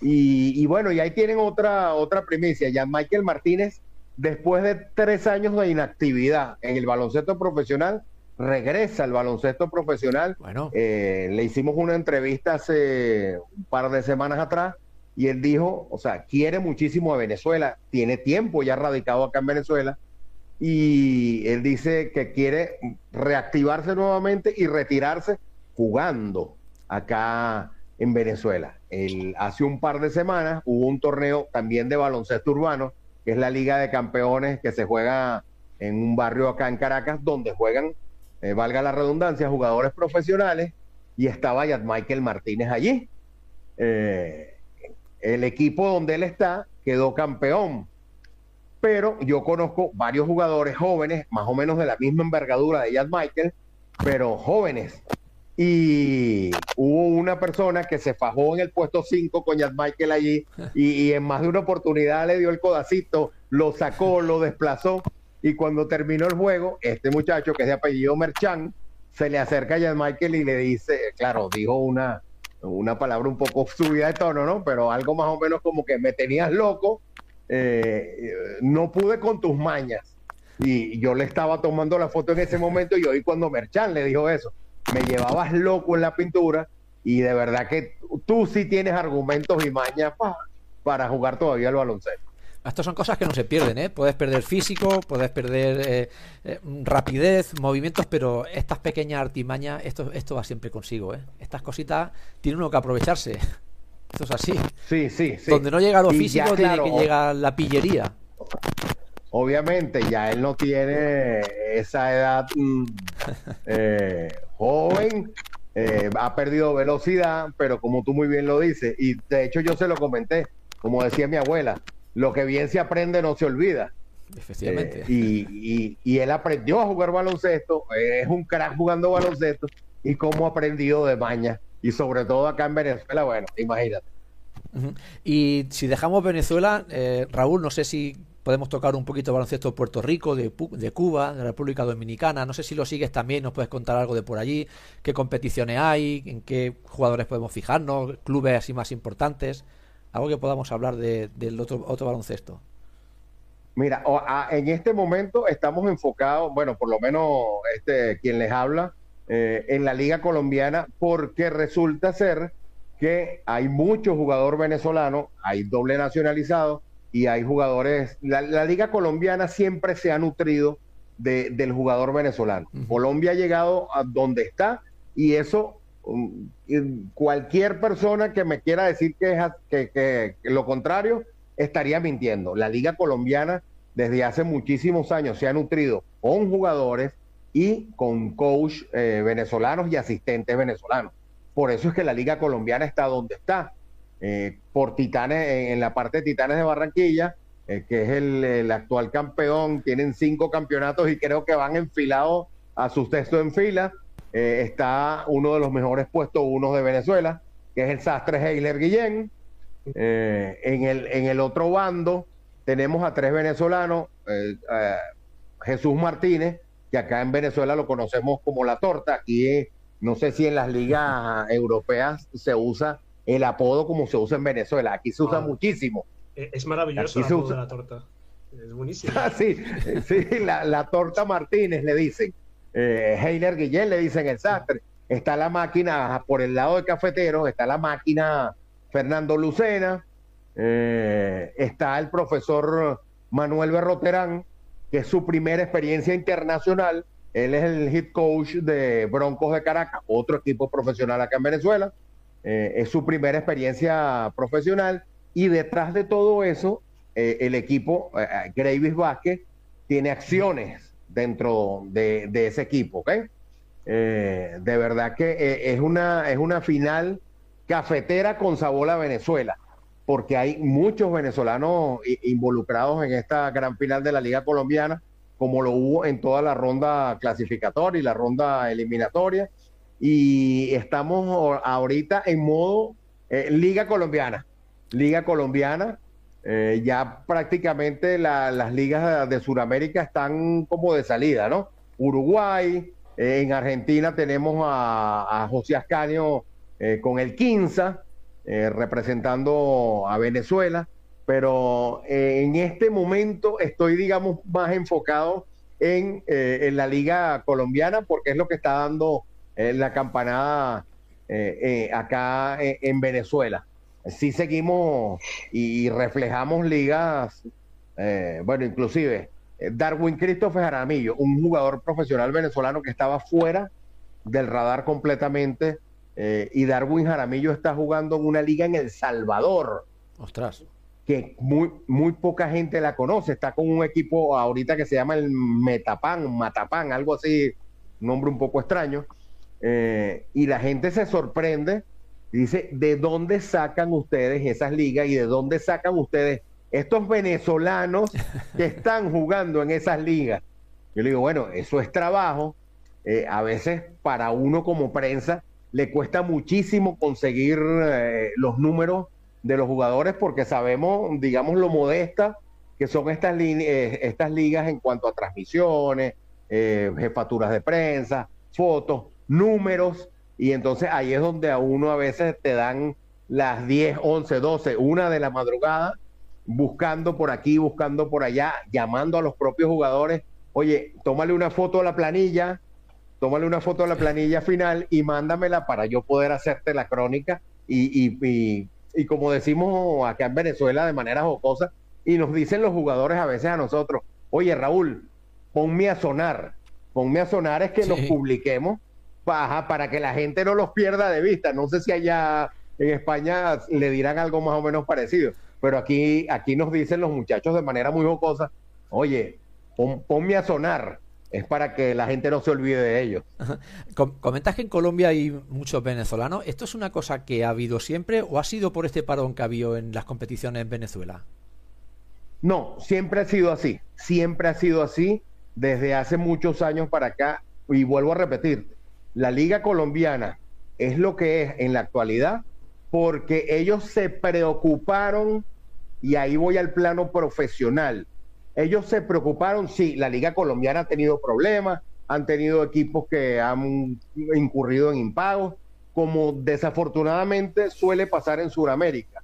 Y, bueno, y ahí tienen otra, otra primicia. Ya Michael Martínez, después de tres años de inactividad en el baloncesto profesional, regresa al baloncesto profesional. Bueno. Eh, le hicimos una entrevista hace un par de semanas atrás y él dijo, o sea, quiere muchísimo a Venezuela, tiene tiempo ya radicado acá en Venezuela y él dice que quiere reactivarse nuevamente y retirarse jugando acá en Venezuela. El, hace un par de semanas hubo un torneo también de baloncesto urbano, que es la Liga de Campeones que se juega en un barrio acá en Caracas, donde juegan, eh, valga la redundancia, jugadores profesionales, y estaba Yad Michael Martínez allí. Eh, el equipo donde él está quedó campeón, pero yo conozco varios jugadores jóvenes, más o menos de la misma envergadura de Yad Michael, pero jóvenes y hubo una persona que se fajó en el puesto 5 con Yad Michael allí y, en más de una oportunidad le dio el codacito, lo sacó, lo desplazó y cuando terminó el juego, este muchacho que es de apellido Merchan se le acerca a Yad Michael y le dice, claro, dijo una, una palabra un poco subida de tono, ¿no? Pero algo más o menos como que me tenías loco, eh, no pude con tus mañas. Y yo le estaba tomando la foto en ese momento y hoy cuando Merchan le dijo eso me llevabas loco en la pintura y de verdad que tú sí tienes argumentos y mañas para jugar todavía el baloncesto. Estas son cosas que no se pierden, ¿eh? Puedes perder físico, puedes perder eh, eh, rapidez, movimientos, pero estas pequeñas artimañas, esto, esto va siempre consigo, ¿eh? Estas cositas tiene uno que aprovecharse. Esto es así. Sí, sí, sí. Donde no llega lo físico, tiene que llegar la pillería. Obviamente, ya él no tiene esa edad mm, eh, joven, eh, ha perdido velocidad, pero como tú muy bien lo dices, y de hecho yo se lo comenté, como decía mi abuela, lo que bien se aprende no se olvida. Efectivamente. Eh, y, y, él aprendió a jugar baloncesto, es un crack jugando baloncesto, y cómo ha aprendido de maña, y sobre todo acá en Venezuela, bueno, imagínate. Y si dejamos Venezuela, Raúl, no sé si podemos tocar un poquito de baloncesto de Puerto Rico, de, de, Cuba, de República Dominicana. No sé si lo sigues también, nos puedes contar algo de por allí, qué competiciones hay, en qué jugadores podemos fijarnos, clubes así más importantes, algo que podamos hablar del otro, otro baloncesto. Mira, en este momento estamos enfocados, bueno, por lo menos este quien les habla, eh, en la Liga Colombiana, porque resulta ser que hay muchos jugadores venezolanos, hay doble nacionalizado, y hay jugadores, la, liga colombiana siempre se ha nutrido de, del jugador venezolano. Colombia ha llegado a donde está y eso um, cualquier persona que me quiera decir que, es, que, que, lo contrario estaría mintiendo. La liga colombiana desde hace muchísimos años se ha nutrido con jugadores y con coach eh, venezolanos y asistentes venezolanos. Por eso es que la liga colombiana está donde está. Eh, por Titanes, en la parte de Titanes de Barranquilla, eh, que es el, actual campeón, tienen cinco campeonatos y creo que van enfilados a sus textos en fila. Eh, está uno de los mejores puestos uno de Venezuela, que es el Sastre Heiler Guillén. en, el, en el otro bando tenemos a tres venezolanos, Jesús Martínez, que acá en Venezuela lo conocemos como la torta, aquí no sé si en las ligas europeas se usa el apodo como se usa en Venezuela. Aquí se usa ah. muchísimo. E, es maravilloso el apodo de la torta. Es buenísimo. Ah, sí, sí la, torta Martínez le dicen. Eh, Heiner Guillén le dicen el sastre. Está la máquina por el lado del cafetero, está la máquina Fernando Lucena. Eh, está el profesor Manuel Berroterán, que es su primera experiencia internacional. Él es el head coach de Broncos de Caracas, otro equipo profesional acá en Venezuela. Eh, es su primera experiencia profesional. Y detrás de todo eso, eh, el equipo, eh, Gravis Vázquez, tiene acciones dentro de, de ese equipo, de verdad que es, una, es una final cafetera con sabor a Venezuela porque hay muchos venezolanos involucrados en esta gran final de la Liga Colombiana, como lo hubo en toda la ronda clasificatoria y la ronda eliminatoria. Y estamos ahorita en modo eh, Liga Colombiana. Liga Colombiana. Eh, ya prácticamente las ligas de Sudamérica están como de salida, ¿no? Uruguay, eh, en Argentina tenemos a, José Ascanio con el Quinza, eh, representando a Venezuela, pero en este momento estoy, digamos, más enfocado en, en, la liga colombiana porque es lo que está dando la campanada acá en Venezuela. Sí seguimos y reflejamos ligas, bueno, inclusive Darwin Christopher Jaramillo, un jugador profesional venezolano que estaba fuera del radar completamente eh, y Darwin Jaramillo está jugando en una liga en El Salvador. Ostras. Que muy, muy poca gente la conoce. Está con un equipo ahorita que se llama el Metapan, Matapan, algo así, nombre un poco extraño. Eh, y la gente se sorprende. Dice, ¿de dónde sacan ustedes esas ligas y de dónde sacan ustedes estos venezolanos que están jugando en esas ligas? Yo le digo, bueno, eso es trabajo. Eh, a veces para uno como prensa le cuesta muchísimo conseguir eh, los números de los jugadores porque sabemos, digamos, lo modesta que son estas, estas ligas en cuanto a transmisiones, jefaturas de prensa, fotos, números, y entonces ahí es donde a uno a veces te dan las 10, 11, 12, una de la madrugada, buscando por aquí, buscando por allá, llamando a los propios jugadores, oye, tómale una foto a la planilla, tómale una foto de la planilla final y mándamela para yo poder hacerte la crónica y, y, y, como decimos acá en Venezuela de manera jocosa, y nos dicen los jugadores a veces a nosotros, oye Raúl, ponme a sonar, ponme a sonar es que los publiquemos para que la gente no los pierda de vista. No sé si allá en España le dirán algo más o menos parecido, pero aquí, aquí nos dicen los muchachos de manera muy jocosa, oye, ponme a sonar, es para que la gente no se olvide de ellos. Comentas que en Colombia hay muchos venezolanos. ¿Esto es una cosa que ha habido siempre o ha sido por este parón que ha habido en las competiciones en Venezuela? No, siempre ha sido así. Siempre ha sido así desde hace muchos años para acá. Y vuelvo a repetir, la liga colombiana es lo que es en la actualidad porque ellos se preocuparon, y ahí voy al plano profesional, ellos se preocuparon, sí, la liga colombiana ha tenido problemas, han tenido equipos que han incurrido en impagos, como desafortunadamente suele pasar en Sudamérica,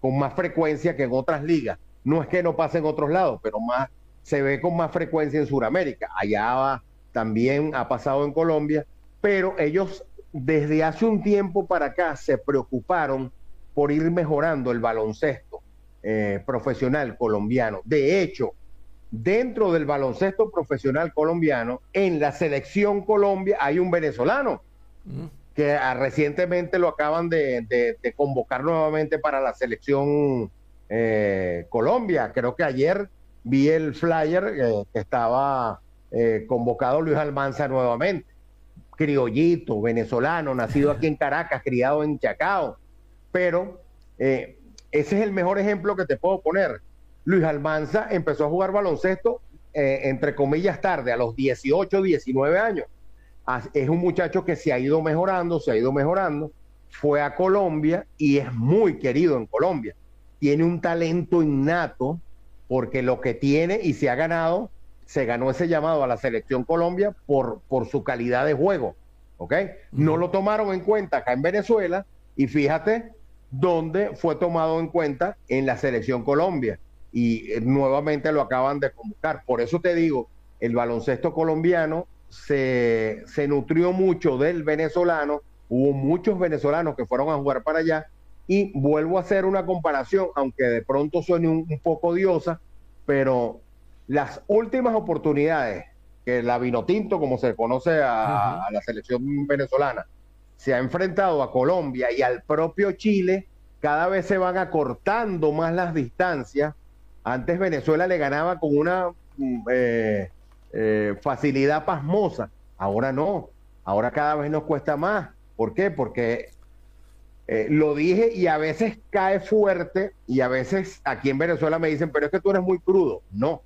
con más frecuencia que en otras ligas. No es que no pase en otros lados, pero más se ve con más frecuencia en Sudamérica. Allá también ha pasado en Colombia, pero ellos desde hace un tiempo para acá se preocuparon por ir mejorando el baloncesto eh, profesional colombiano. De hecho, dentro del baloncesto profesional colombiano, en la selección Colombia hay un venezolano mm. que ah, recientemente lo acaban de, convocar nuevamente para la selección eh, Colombia. Creo que ayer vi el flyer eh, que estaba convocado Luis Almanza nuevamente. Criollito, venezolano, nacido aquí en Caracas, criado en Chacao. Pero ese es el mejor ejemplo que te puedo poner Luis Almanza empezó a jugar baloncesto, eh, entre comillas, tarde, a los 18, 19 años. Es un muchacho que se ha ido mejorando, se ha ido mejorando. Fue a Colombia y es muy querido en Colombia. Tiene un talento innato porque lo que tiene y se ha ganado, se ganó ese llamado a la selección Colombia por, por su calidad de juego. ¿Ok? No lo tomaron en cuenta acá en Venezuela y fíjate dónde fue tomado en cuenta en la selección Colombia y eh, nuevamente lo acaban de convocar. Por eso te digo, el baloncesto colombiano se, se nutrió mucho del venezolano, hubo muchos venezolanos que fueron a jugar para allá Y vuelvo a hacer una comparación, aunque de pronto suene un, un poco odiosa, pero las últimas oportunidades que la Vinotinto, como se conoce a, a la selección venezolana, se ha enfrentado a Colombia y al propio Chile, cada vez se van acortando más las distancias. Antes Venezuela le ganaba con una mm, eh, eh, facilidad pasmosa, ahora no, ahora cada vez nos cuesta más. ¿Por qué? Porque eh, lo dije y a veces cae fuerte y a veces aquí en Venezuela me dicen, pero es que tú eres muy crudo. No,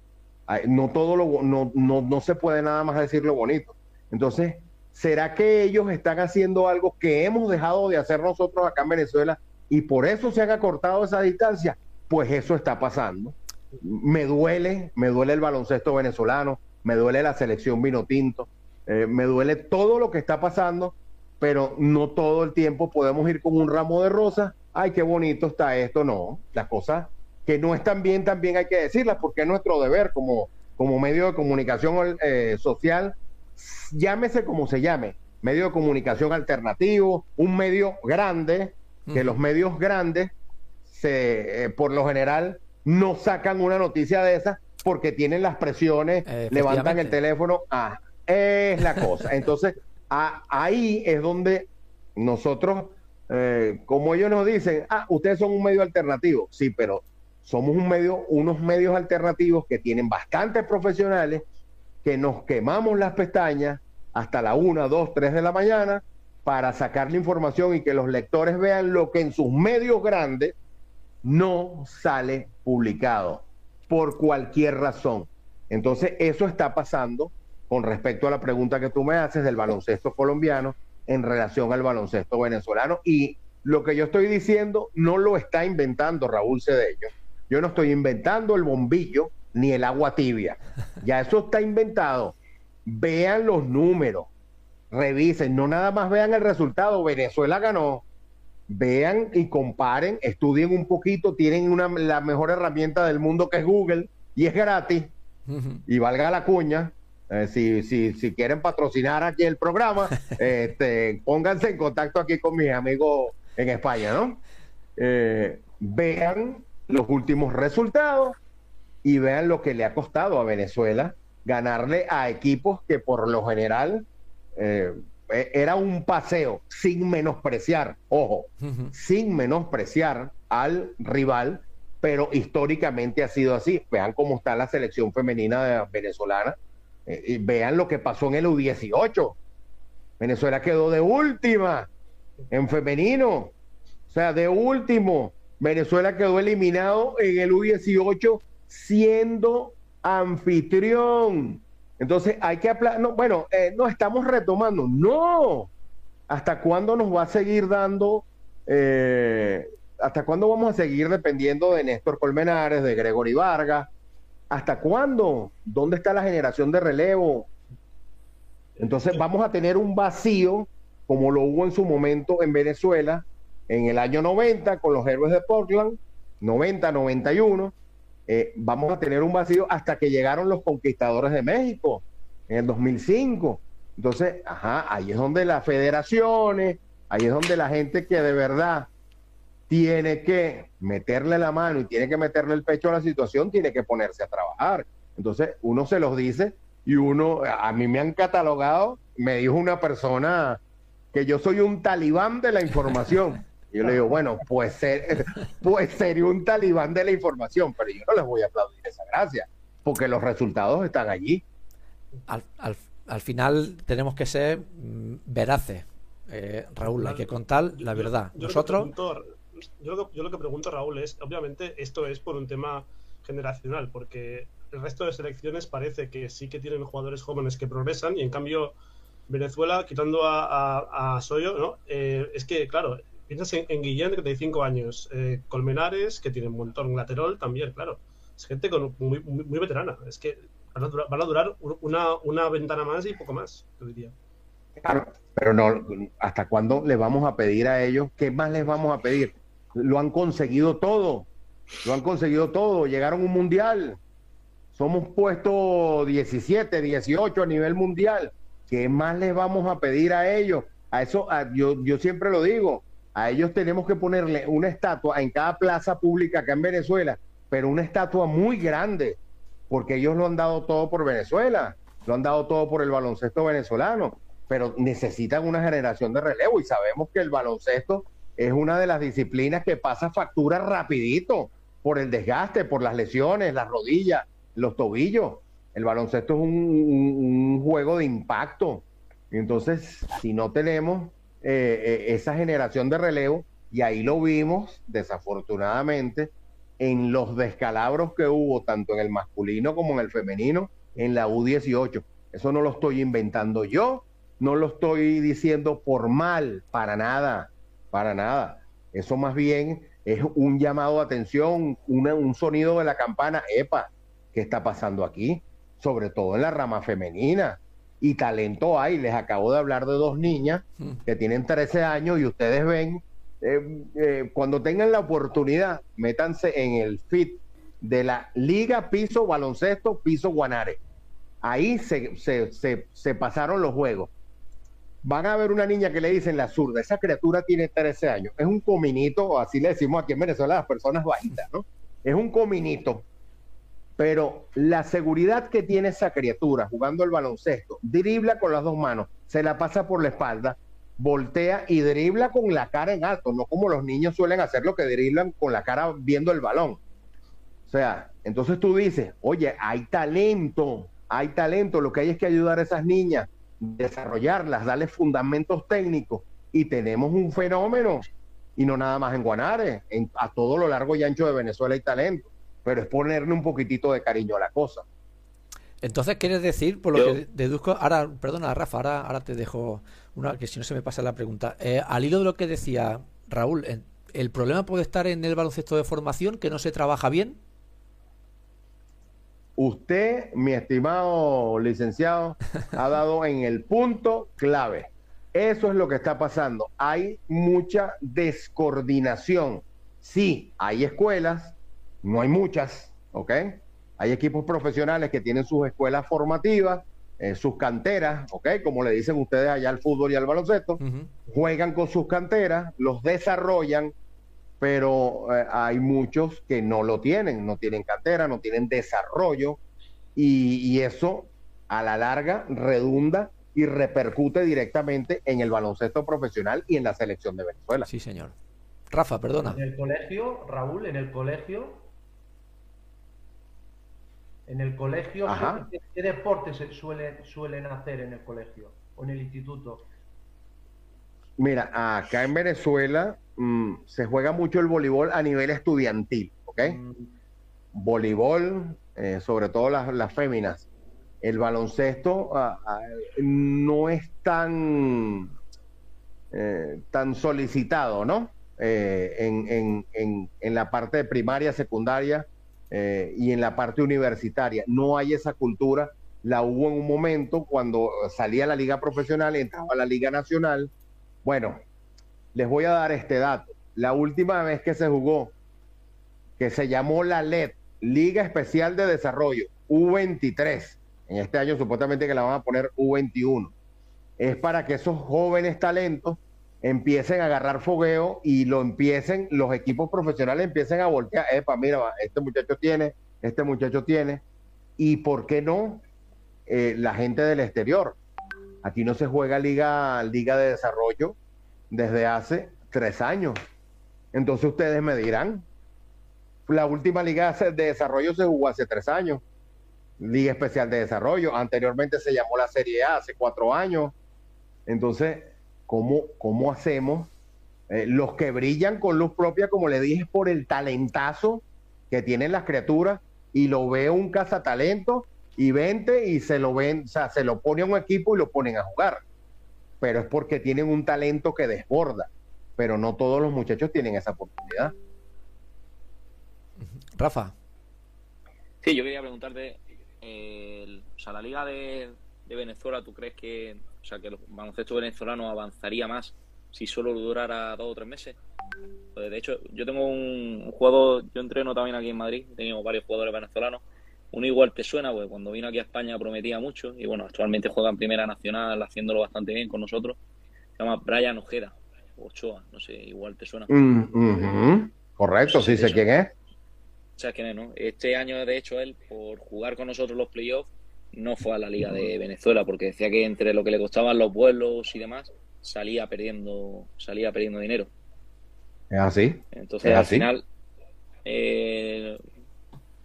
no todo lo no, no, no se puede nada más decir lo bonito. Entonces, ¿será que ellos están haciendo algo que hemos dejado de hacer nosotros acá en Venezuela y por eso se han acortado esa distancia? Pues eso está pasando. Me duele, me duele el baloncesto venezolano, me duele la selección vino tinto, eh, me duele todo lo que está pasando, pero no todo el tiempo podemos ir con un ramo de rosas. Ay, qué bonito está esto. No, las cosas que no están bien también hay que decirlas porque es nuestro deber como, como medio de comunicación eh, social, llámese como se llame, medio de comunicación alternativo, un medio grande, que los medios grandes se, eh, por lo general no sacan una noticia de esa porque tienen las presiones, levantan el teléfono, ah, es la cosa. Entonces, a, ahí es donde nosotros, eh, como ellos nos dicen, ah, ustedes son un medio alternativo. Sí, pero somos un medio, unos medios alternativos que tienen bastantes profesionales, que nos quemamos las pestañas hasta la una, dos, tres de la mañana para sacar la información y que los lectores vean lo que en sus medios grandes no sale publicado por cualquier razón. Entonces, eso está pasando con respecto a la pregunta que tú me haces del baloncesto colombiano en relación al baloncesto venezolano. Y lo que yo estoy diciendo no lo está inventando Raúl Cedeño. Yo no estoy inventando el bombillo ni el agua tibia. Ya eso está inventado. Vean los números, revisen, no nada más vean el resultado. Venezuela ganó. Vean y comparen, estudien un poquito, tienen una, la mejor herramienta del mundo que es Google y es gratis. Y valga la cuña, eh, si, si, si, quieren patrocinar aquí el programa, este, pónganse en contacto aquí con mis amigos en España, ¿no? Eh, vean los últimos resultados y vean lo que le ha costado a Venezuela ganarle a equipos que por lo general eh, e, era un paseo sin menospreciar, ojo, sin menospreciar al rival, pero históricamente ha sido así. Vean cómo está la selección femenina venezolana eh, y vean lo que pasó en el U18. Venezuela quedó de última en femenino. O sea, de último. Venezuela quedó eliminado en el U18 siendo anfitrión. Entonces hay que no, bueno, eh, no estamos retomando. No. ¿Hasta cuándo nos va a seguir dando? Eh, ¿Hasta cuándo vamos a seguir dependiendo de Néstor Colmenares, de Gregory Vargas, ¿Hasta cuándo? ¿Dónde está la generación de relevo? Entonces vamos a tener un vacío como lo hubo en su momento en Venezuela en el año 90 con los héroes de Portland, 90, 91. Eh, vamos a tener un vacío hasta que llegaron los conquistadores de México en el 2005. Entonces, ajá, ahí es donde las federaciones, ahí es donde la gente que de verdad tiene que meterle la mano y tiene que meterle el pecho a la situación, tiene que ponerse a trabajar. Entonces, uno se los dice y uno, a mí me han catalogado, me dijo una persona que yo soy un talibán de la información. Y yo le digo, bueno, pues, ser, pues sería un talibán de la información, pero yo no les voy a aplaudir esa gracia, porque los resultados están allí. Al, al, al final tenemos que ser mm, veraces, eh, Raúl, hay que contar la verdad. Nosotros yo, lo, yo lo que pregunto, Raúl, es, obviamente, esto es por un tema generacional, porque el resto de selecciones parece que sí que tienen jugadores jóvenes que progresan y en cambio Venezuela, quitando a, a, Soyo, ¿no? Eh, es que, claro, piensas en, Guillén, de 35 años, eh, Colmenares, que tiene un montón, Laterol también, claro. Es gente muy, muy, veterana. Es que van a durar, una, una, ventana más y poco más, yo diría. Claro, pero no, ¿hasta cuándo le vamos a pedir a ellos? ¿Qué más les vamos a pedir? lo han conseguido todo, lo han conseguido todo, llegaron un mundial, somos puestos 17, 18 a nivel mundial, ¿qué más les vamos a pedir a ellos? A eso, yo, yo siempre lo digo, A ellos tenemos que ponerle una estatua en cada plaza pública acá en Venezuela, pero una estatua muy grande, porque ellos lo han dado todo por Venezuela, lo han dado todo por el baloncesto venezolano, pero necesitan una generación de relevo y sabemos que el baloncesto es una de las disciplinas que pasa factura rapidito por el desgaste, por las lesiones, las rodillas, los tobillos. El baloncesto es un, juego de impacto. Entonces, si no tenemos eh, eh, esa generación de relevo, y ahí lo vimos, desafortunadamente, en los descalabros que hubo tanto en el masculino como en el femenino en la U18. Eso no lo estoy inventando yo, no lo estoy diciendo por mal, para nada, para nada. Eso más bien es un llamado de atención, un sonido de la campana, epa, ¿qué está pasando aquí? Sobre todo en la rama femenina. Y talento hay, les acabo de hablar de dos niñas mm. que tienen 13 años y ustedes ven, eh, eh, cuando tengan la oportunidad, métanse en el fit de la Liga Piso Baloncesto Piso Guanare. Ahí se, se, se pasaron los juegos van a ver una niña que le dicen la zurda, esa criatura tiene 13 años, es un cominito, así le decimos aquí en Venezuela a las personas bajitas, ¿no? Es un cominito, pero la seguridad que tiene esa criatura jugando el baloncesto, dribla con las dos manos, se la pasa por la espalda, voltea y dribla con la cara en alto, no como los niños suelen hacer lo que driblan con la cara viendo el balón. O sea, entonces tú dices, oye, hay talento, hay talento, lo que hay es que ayudar a esas niñas desarrollarlas, darle fundamentos técnicos y tenemos un fenómeno y no nada más en Guanare, en, a todo lo largo y ancho de Venezuela hay talento, pero es ponerle un poquitito de cariño a la cosa. Entonces, ¿quieres decir, por lo que deduzco, ahora, perdona Rafa, ahora, ahora te dejo una, que si no se me pasa la pregunta, eh, al hilo de lo que decía Raúl, ¿el problema puede estar en el baloncesto de formación, que no se trabaja bien? Usted, mi estimado licenciado, ha dado en el punto clave. Eso es lo que está pasando. Hay mucha descoordinación. Sí, hay escuelas, no hay muchas, ¿ok? Hay equipos profesionales que tienen sus escuelas formativas, eh, sus canteras, ¿ok? Como le dicen ustedes allá al fútbol y al baloncesto, juegan con sus canteras, los desarrollan, pero eh, hay muchos que no lo tienen, no tienen cartera, no tienen desarrollo y, eso a la larga redunda y repercute directamente en el baloncesto profesional y en la selección de Venezuela. Sí, señor. Rafa, perdona. En el colegio, Raúl, en el colegio, en el colegio, ¿qué, deportes se suelen, suelen hacer en el colegio o en el instituto? Mira, acá en Venezuela mm, se juega mucho el voleibol a nivel estudiantil, ¿ok? Mm. Voleibol, eh, sobre todo las, féminas. El baloncesto ah, ah, no es tan, eh, tan solicitado, ¿no? Eh, en, en, en, la parte de primaria, secundaria y en la parte universitaria. No hay esa cultura. La hubo en un momento cuando salía la liga profesional, entraba la liga nacional bueno, les voy a dar este dato. La última vez que se jugó, que se llamó la LED, Liga Especial de Desarrollo, U23, en este año supuestamente que la van a poner U21, es para que esos jóvenes talentos empiecen a agarrar fogueo y lo empiecen, los equipos profesionales empiecen a voltear, epa, mira, este muchacho tiene, este muchacho tiene, y por qué no eh, la gente del exterior. Aquí no se juega liga, liga de desarrollo desde hace tres años. Entonces ustedes me dirán, la última liga de desarrollo se jugó hace tres años, liga especial de desarrollo, anteriormente se llamó la Serie A hace cuatro años. Entonces, ¿cómo, cómo hacemos? Eh, los que brillan con luz propia, como le dije, por el talentazo que tienen las criaturas y lo veo un cazatalento y vente y se lo ven, o sea, se lo pone a un equipo y lo ponen a jugar. Pero es porque tienen un talento que desborda. Pero no todos los muchachos tienen esa oportunidad. Rafa. Sí, yo quería preguntarte, o sea, la liga de, Venezuela, ¿tú crees que, o sea, que el baloncesto venezolano avanzaría más si solo durara dos o tres meses? Pues de hecho, yo tengo un jugador, yo entreno también aquí en Madrid, tengo varios jugadores venezolanos uno igual te suena, pues cuando vino aquí a España prometía mucho y bueno, actualmente juega en Primera Nacional haciéndolo bastante bien con nosotros. Se llama Brian Ojeda. Ochoa, no sé, igual te suena. Mm, Correcto, sí sé quién es. ¿Sabes quién es, no? Este año, de hecho, él, por jugar con nosotros los playoffs, no fue a la Liga de Venezuela, porque decía que entre lo que le costaban los vuelos y demás, salía perdiendo, salía perdiendo dinero. Es así. Entonces, al final, eh,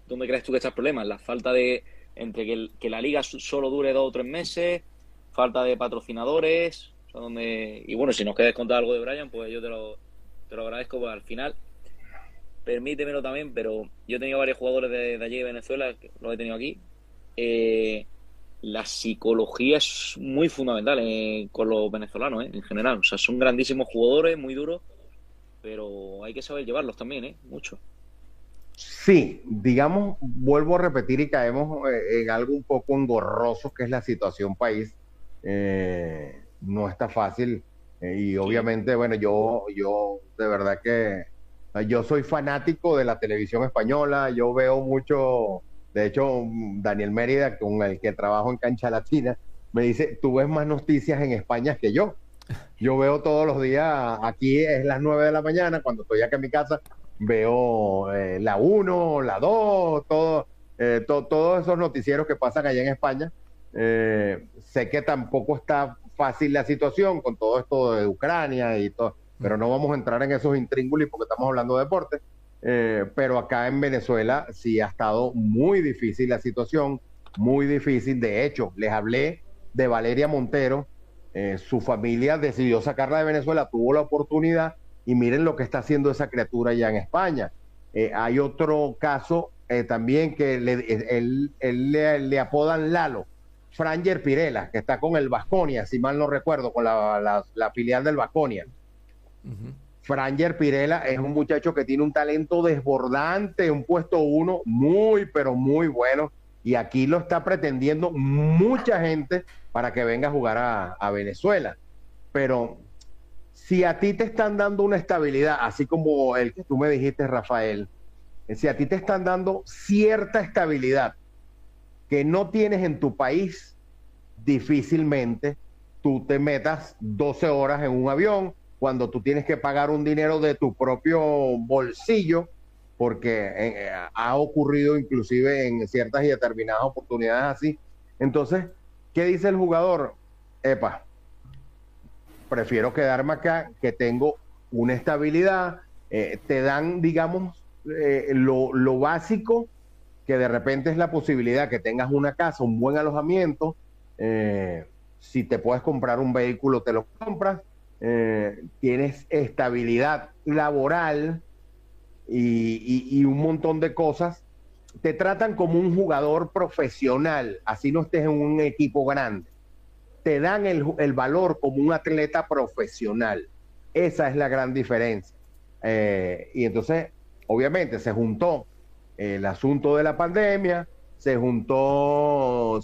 ¿dónde crees tú que está el problema? La falta de, entre que, que, la liga solo dure dos o tres meses, falta de patrocinadores, donde, y bueno, si nos quieres contar algo de Brian, pues yo te lo, te lo agradezco, pues al final, permítemelo también, pero yo he tenido varios jugadores de, allí de Venezuela, los he tenido aquí, eh, la psicología es muy fundamental eh, con los venezolanos eh, en general. O sea, son grandísimos jugadores, muy duros, pero hay que saber llevarlos también, ¿eh? Mucho. Sí, digamos, vuelvo a repetir y caemos en algo un poco engorroso que es la situación país. Eh, no está fácil eh, y obviamente, bueno, yo, yo de verdad que yo soy fanático de la televisión española, yo veo mucho, de hecho, Daniel Mérida, con el que trabajo en Cancha Latina, me dice, tú ves más noticias en España que yo. Yo veo todos los días, aquí es las 9 de la mañana, cuando estoy acá en mi casa, veo eh, la 1, la 2, todo, eh, todos esos noticieros que pasan allá en España. Eh, sé que tampoco está fácil la situación con todo esto de Ucrania y todo, pero no vamos a entrar en esos intríngulis porque estamos hablando de deporte. Pero acá en Venezuela sí ha estado muy difícil la situación, muy difícil. De hecho, les hablé de Valeria Montero, su familia decidió sacarla de Venezuela, tuvo la oportunidad y miren lo que está haciendo esa criatura ya en España. Eh, hay otro caso eh, también que le, él, le, apodan Lalo, Franger Pirela, que está con el Vasconia, si mal no recuerdo, con la, filial del Vasconia. Franger Pirela es un muchacho que tiene un talento desbordante, un puesto uno muy, pero muy bueno. Y aquí lo está pretendiendo mucha gente para que venga a jugar a, a Venezuela. Pero si a ti te están dando una estabilidad, así como el que tú me dijiste, Rafael, si a ti te están dando cierta estabilidad que no tienes en tu país, difícilmente tú te metas 12 horas en un avión cuando tú tienes que pagar un dinero de tu propio bolsillo, porque eh, ha ocurrido inclusive en ciertas y determinadas oportunidades así. Entonces, ¿qué dice el jugador? Epa, prefiero quedarme acá, que tengo una estabilidad, eh, te dan, digamos, eh, lo, básico, que de repente es la posibilidad que tengas una casa, un buen alojamiento, eh, si te puedes comprar un vehículo, te lo compras, tienes estabilidad laboral y, un montón de cosas, te tratan como un jugador profesional, así no estés en un equipo grande te dan el, valor como un atleta profesional. Esa es la gran diferencia. Eh, y entonces, obviamente, se juntó el asunto de la pandemia, se juntó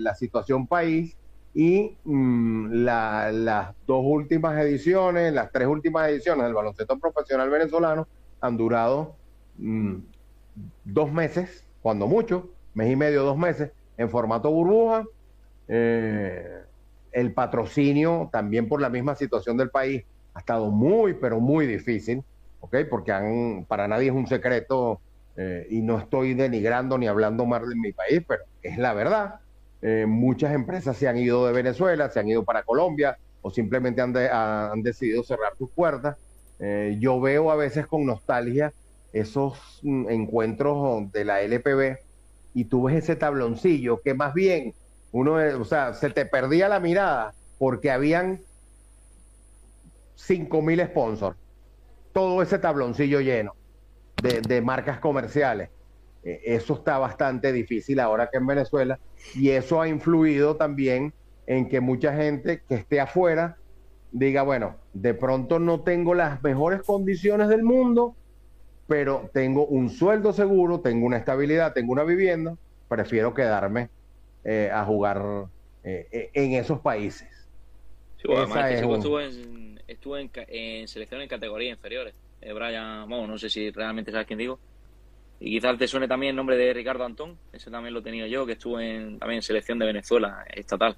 la situación país y mm, las dos últimas ediciones, las tres últimas ediciones del baloncesto profesional venezolano han durado mm, dos meses, cuando mucho, mes y medio, dos meses, en formato burbuja, eh, el patrocinio, también por la misma situación del país, ha estado muy, pero muy difícil, ¿ok? Porque han, para nadie es un secreto eh, y no estoy denigrando ni hablando mal de mi país, pero es la verdad. Eh, muchas empresas se han ido de Venezuela, se han ido para Colombia o simplemente han, han decidido cerrar sus puertas. yo veo a veces con nostalgia esos mm, encuentros de la LPB y tú ves ese tabloncillo que más bien uno, o sea, se te perdía la mirada porque habían cinco mil sponsors. Todo ese tabloncillo lleno de, marcas comerciales. Eso está bastante difícil ahora que en Venezuela y eso ha influido también en que mucha gente que esté afuera diga, bueno, de pronto no tengo las mejores condiciones del mundo, pero tengo un sueldo seguro, tengo una estabilidad, tengo una vivienda, prefiero quedarme eh, a jugar eh, eh, en esos países. Sí, además, estuvo, en, estuvo en, en, selección en categorías inferiores. Brian, bueno, no sé si realmente sabes quién digo. Y quizás te suene también el nombre de Ricardo Antón, ese también lo tenía yo, que estuvo en, también en selección de Venezuela estatal.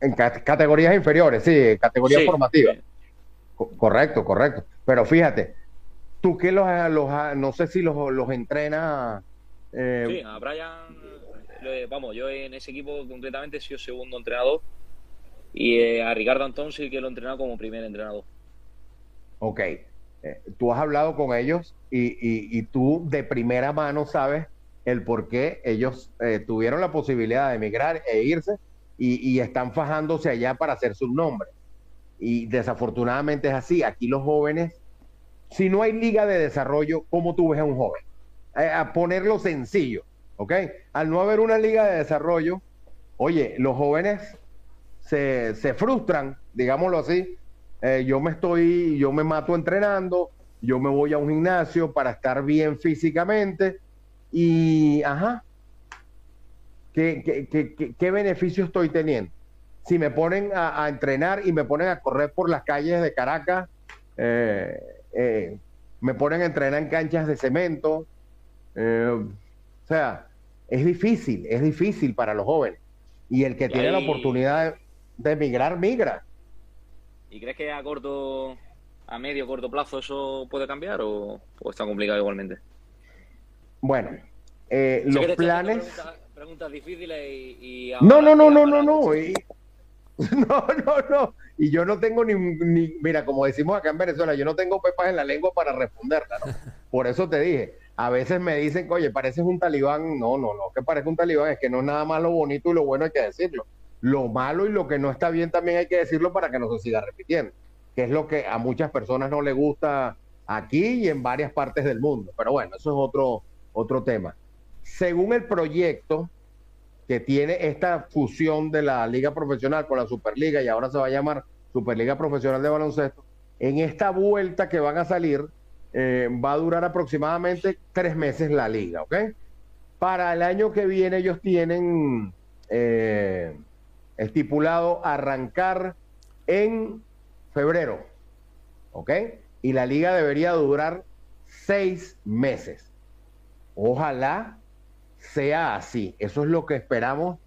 En categorías inferiores, sí, categorías formativas. correcto, correcto. Pero fíjate, tú que los, los no sé si los, los entrena. Eh, sí, a Brian, vamos, yo en ese equipo concretamente he sido segundo entrenador y eh, a Ricardo Antón sí que lo he entrenado como primer entrenador. Ok, eh, tú has hablado con ellos y, y, tú de primera mano sabes el por qué ellos tuvieron la posibilidad de emigrar e irse y, están fajándose allá para hacer su nombre. Y desafortunadamente es así. Aquí los jóvenes, si no hay liga de desarrollo, ¿cómo tú ves a un joven? Eh, a ponerlo sencillo, ¿ok? Al no haber una liga de desarrollo, oye, los jóvenes se, se frustran, digámoslo así. Eh, yo me estoy, yo me mato entrenando, yo me voy a un gimnasio para estar bien físicamente y, ajá, ¿Qué, qué, beneficio estoy teniendo? Si me ponen a, entrenar y me ponen a correr por las calles de Caracas, eh, eh, me ponen a entrenar en canchas de cemento, o sea, es difícil, es difícil para los jóvenes. Y el que tiene la oportunidad de, emigrar, migra. ¿Y crees que a corto, a medio, corto plazo eso puede cambiar o, está complicado igualmente? Bueno, los planes preguntas difíciles y... no, no, no, no, no, no. Y, no, no, no. Y yo no tengo ni, mira, como decimos acá en Venezuela, yo no tengo pepas en la lengua para responderla, ¿no? Por eso te dije, a veces me dicen, oye, pareces un talibán. No, no, no, que parece un talibán, es que no es nada más lo bonito y lo bueno hay que decirlo. Lo malo y lo que no está bien también hay que decirlo para que no se siga repitiendo, que es lo que a muchas personas no les gusta aquí y en varias partes del mundo. Pero bueno, eso es otro, otro tema según el proyecto que tiene esta fusión de la liga profesional con la Superliga y ahora se va a llamar Superliga Profesional de Baloncesto, en esta vuelta que van a salir eh, va a durar aproximadamente tres meses la liga, ¿ok? Para el año que viene ellos tienen eh, estipulado arrancar en febrero, ¿ok? Y la liga debería durar seis meses. Ojalá sea así. Eso es lo que esperamos.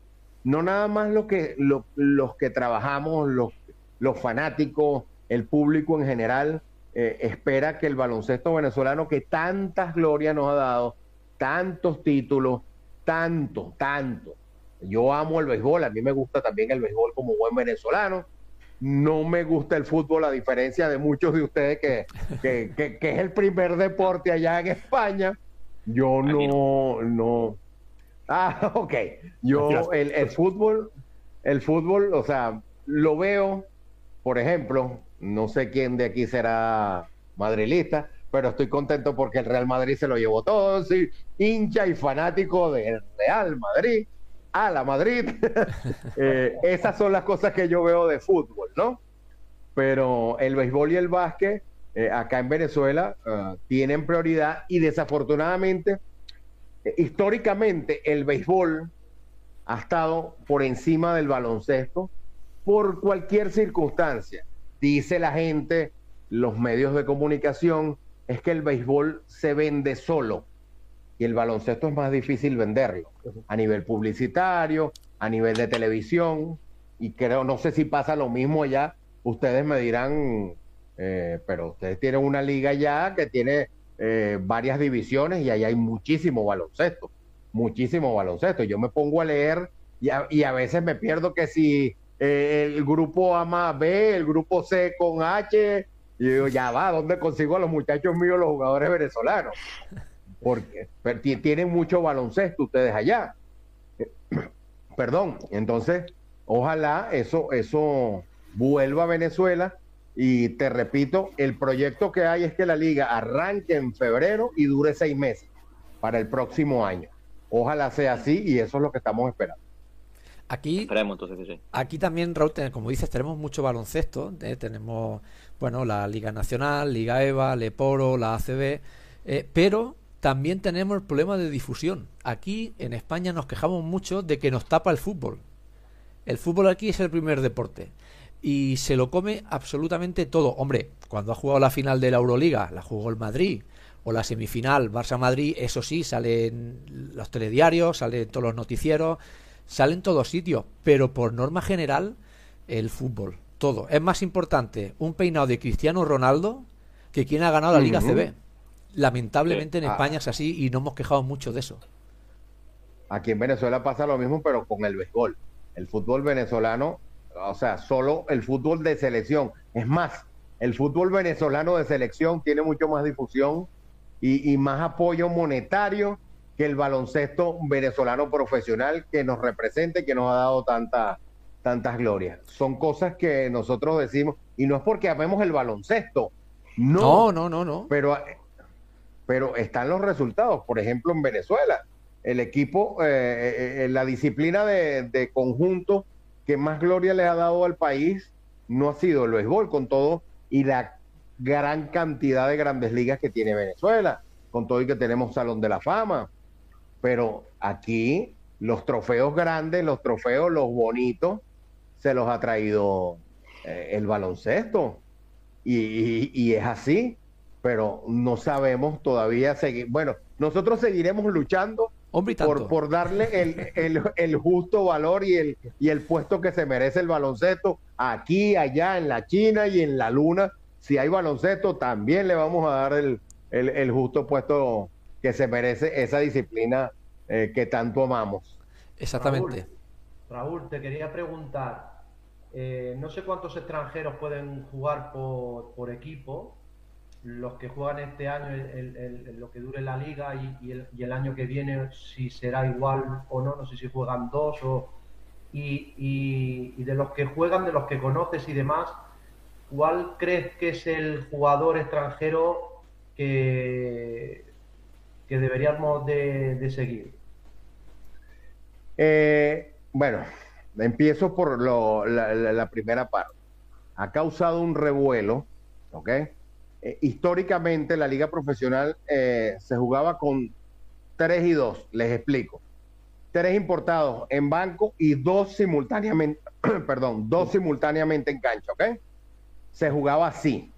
No nada más lo que, los que trabajamos, los, los fanáticos, el público en general, eh, espera que el baloncesto venezolano que tantas glorias nos ha dado, tantos títulos, tanto, tanto. Yo amo el béisbol, a mí me gusta también el béisbol como buen venezolano. No me gusta el fútbol, a diferencia de muchos de ustedes que, que, que es el primer deporte allá en España. Yo no, no, Ah, ok. Yo, el, el, fútbol, el fútbol, o sea, lo veo, por ejemplo, no sé quién de aquí será madrilista, pero estoy contento porque el Real Madrid se lo llevó todo, sí, hincha y fanático del Real Madrid, a la Madrid. Eh, esas son las cosas que yo veo de fútbol, ¿no? Pero el béisbol y el básquet eh, acá en Venezuela ah, tienen prioridad y desafortunadamente históricamente el béisbol ha estado por encima del baloncesto por cualquier circunstancia. Dice la gente, los medios de comunicación, es que el béisbol se vende solo y el baloncesto es más difícil venderlo a nivel publicitario, a nivel de televisión y creo, no sé si pasa lo mismo allá, ustedes me dirán, eh, pero ustedes tienen una liga ya que tiene eh, varias divisiones y ahí hay muchísimo baloncesto, muchísimo baloncesto. Yo me pongo a leer y a, veces me pierdo que si eh, el grupo A más B, el grupo C con H, y digo, ya va, ¿dónde consigo a los muchachos míos, los jugadores venezolanos? Porque tienen mucho baloncesto ustedes allá. Perdón, entonces, ojalá eso, eso vuelva a Venezuela y te repito, el proyecto que hay es que la liga arranque en febrero y dure seis meses para el próximo año. Ojalá sea así y eso es lo que estamos esperando. Aquí, aquí también, Raúl, como dices, tenemos mucho baloncesto. ¿eh? tenemos, bueno, la Liga Nacional, Liga EVA, Leporo, la ACB, eh, pero también tenemos el problema de difusión. Aquí en España nos quejamos mucho de que nos tapa el fútbol. El fútbol aquí es el primer deporte y se lo come absolutamente todo. Hombre, cuando ha jugado la final de la Euroliga, la jugó el Madrid, o la semifinal Barça-Madrid, eso sí, salen los telediarios, salen todos los noticieros, salen todos sitios, pero por norma general el fútbol. Todo. Es más importante un peinado de Cristiano Ronaldo que quien ha ganado la Liga CB. Lamentablemente en Ah. España es así y no hemos quejado mucho de eso. Aquí en Venezuela pasa lo mismo, pero con el béisbol. El fútbol venezolano, o sea, solo el fútbol de selección. Es más, el fútbol venezolano de selección tiene mucho más difusión y, y más apoyo monetario que el baloncesto venezolano profesional que nos representa y que nos ha dado tanta, tantas glorias. Son cosas que nosotros decimos, y no es porque amemos el baloncesto, No, no, no, no. pero, pero están los resultados. Por ejemplo, en Venezuela, el equipo, eh, eh, eh, la disciplina de, conjunto que más gloria le ha dado al país no ha sido el béisbol, con todo y la gran cantidad de grandes ligas que tiene Venezuela, con todo y que tenemos Salón de la Fama. Pero aquí los trofeos grandes, los trofeos, los bonitos, se los ha traído el baloncesto. Y es así, pero no sabemos todavía seguir. Bueno, nosotros seguiremos luchando Hombre, por, por darle el, el- el justo valor y el, y el puesto que se merece el baloncesto aquí, allá, en la China y en la Luna. Si hay baloncesto, también le vamos a dar el, el- el justo puesto que se merece esa disciplina eh, que tanto amamos. Exactamente. Raúl, Raúl, te quería preguntar, eh, no sé cuántos extranjeros pueden jugar por, por equipo, los que juegan este año, el- lo que dure la liga y, y el, año que viene, si será igual o no, no sé si juegan dos o... Y, de los que juegan, de los que conoces y demás, ¿cuál crees que es el jugador extranjero que, que deberíamos de, de seguir? Eh, bueno, empiezo por lo- la, la- la primera parte. Ha causado un revuelo, ¿ok? Eh, históricamente la liga profesional eh, se jugaba con tres y dos, les explico. Tres importados en banco y dos simultáneamente, perdón, dos simultáneamente en cancha, ¿ok? Se jugaba así.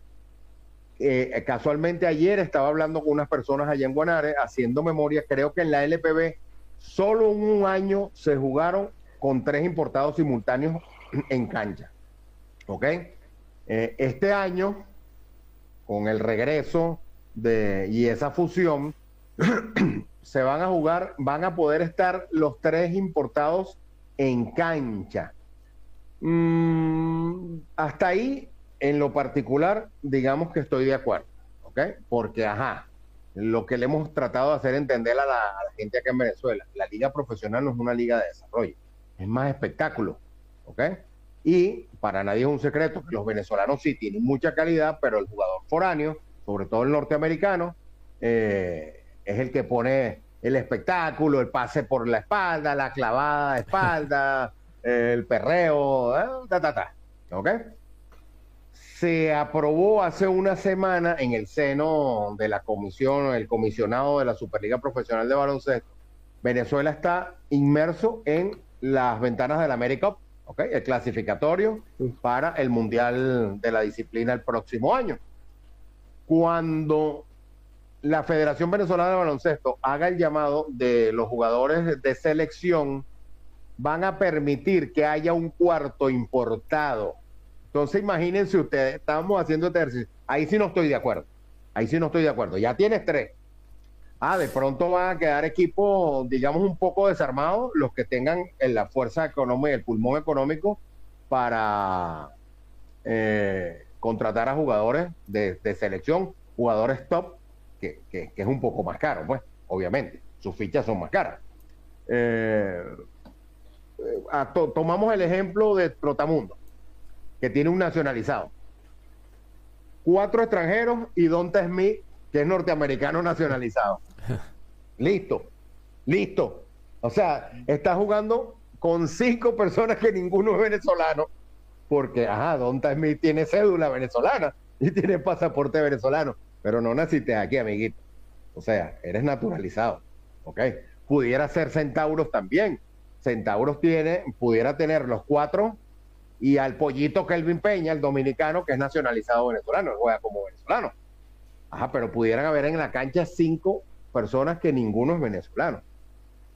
Eh, casualmente ayer estaba hablando con unas personas allá en Guanare, haciendo memoria, creo que en la LPB solo en un año se jugaron con tres importados simultáneos en cancha. ¿Ok? Eh, este año, con el regreso de, y esa fusión, se van a jugar, van a poder estar los tres importados en cancha. Mm, hasta ahí, en lo particular, digamos que estoy de acuerdo, ¿ok? Porque, ajá, lo que le hemos tratado de hacer entender a la, a la gente acá en Venezuela, la liga profesional no es una liga de desarrollo, es más espectáculo, ¿ok? Y para nadie es un secreto que los venezolanos sí tienen mucha calidad, pero el jugador foráneo, sobre todo el norteamericano, eh, es el que pone el espectáculo, el pase por la espalda, la clavada de espalda, el perreo, eh, ta, ta, ta, ¿ok? se aprobó hace una semana en el seno de la comisión, el comisionado de la Superliga Profesional de Baloncesto. Venezuela está inmerso en las ventanas del América Cup, ¿ok? el clasificatorio para el Mundial de la disciplina el próximo año. Cuando la Federación Venezolana de Baloncesto haga el llamado de los jugadores de selección, van a permitir que haya un cuarto importado entonces imagínense ustedes, estábamos haciendo este ejercicio. Ahí sí no estoy de acuerdo. Ahí sí no estoy de acuerdo. Ya tienes tres. Ah, de pronto van a quedar equipos, digamos, un poco desarmados, los que tengan en la fuerza económica, el pulmón económico para eh, contratar a jugadores de, selección, jugadores top, que, es un poco más caro, pues, obviamente. Sus fichas son más caras. Eh, eh, tomamos el ejemplo de Trotamundo que tiene un nacionalizado. Cuatro extranjeros y Donta Smith, que es norteamericano nacionalizado. Listo, listo. O sea, está jugando con cinco personas que ninguno es venezolano, porque, ajá, Donta Smith tiene cédula venezolana y tiene pasaporte venezolano, pero no naciste aquí, amiguito. O sea, eres naturalizado, ¿ok? Pudiera ser Centauros también. Centauros tiene, pudiera tener los cuatro y al pollito Kelvin Peña, el dominicano, que es nacionalizado venezolano, juega como venezolano. Ajá, pero pudieran haber en la cancha cinco personas que ninguno es venezolano.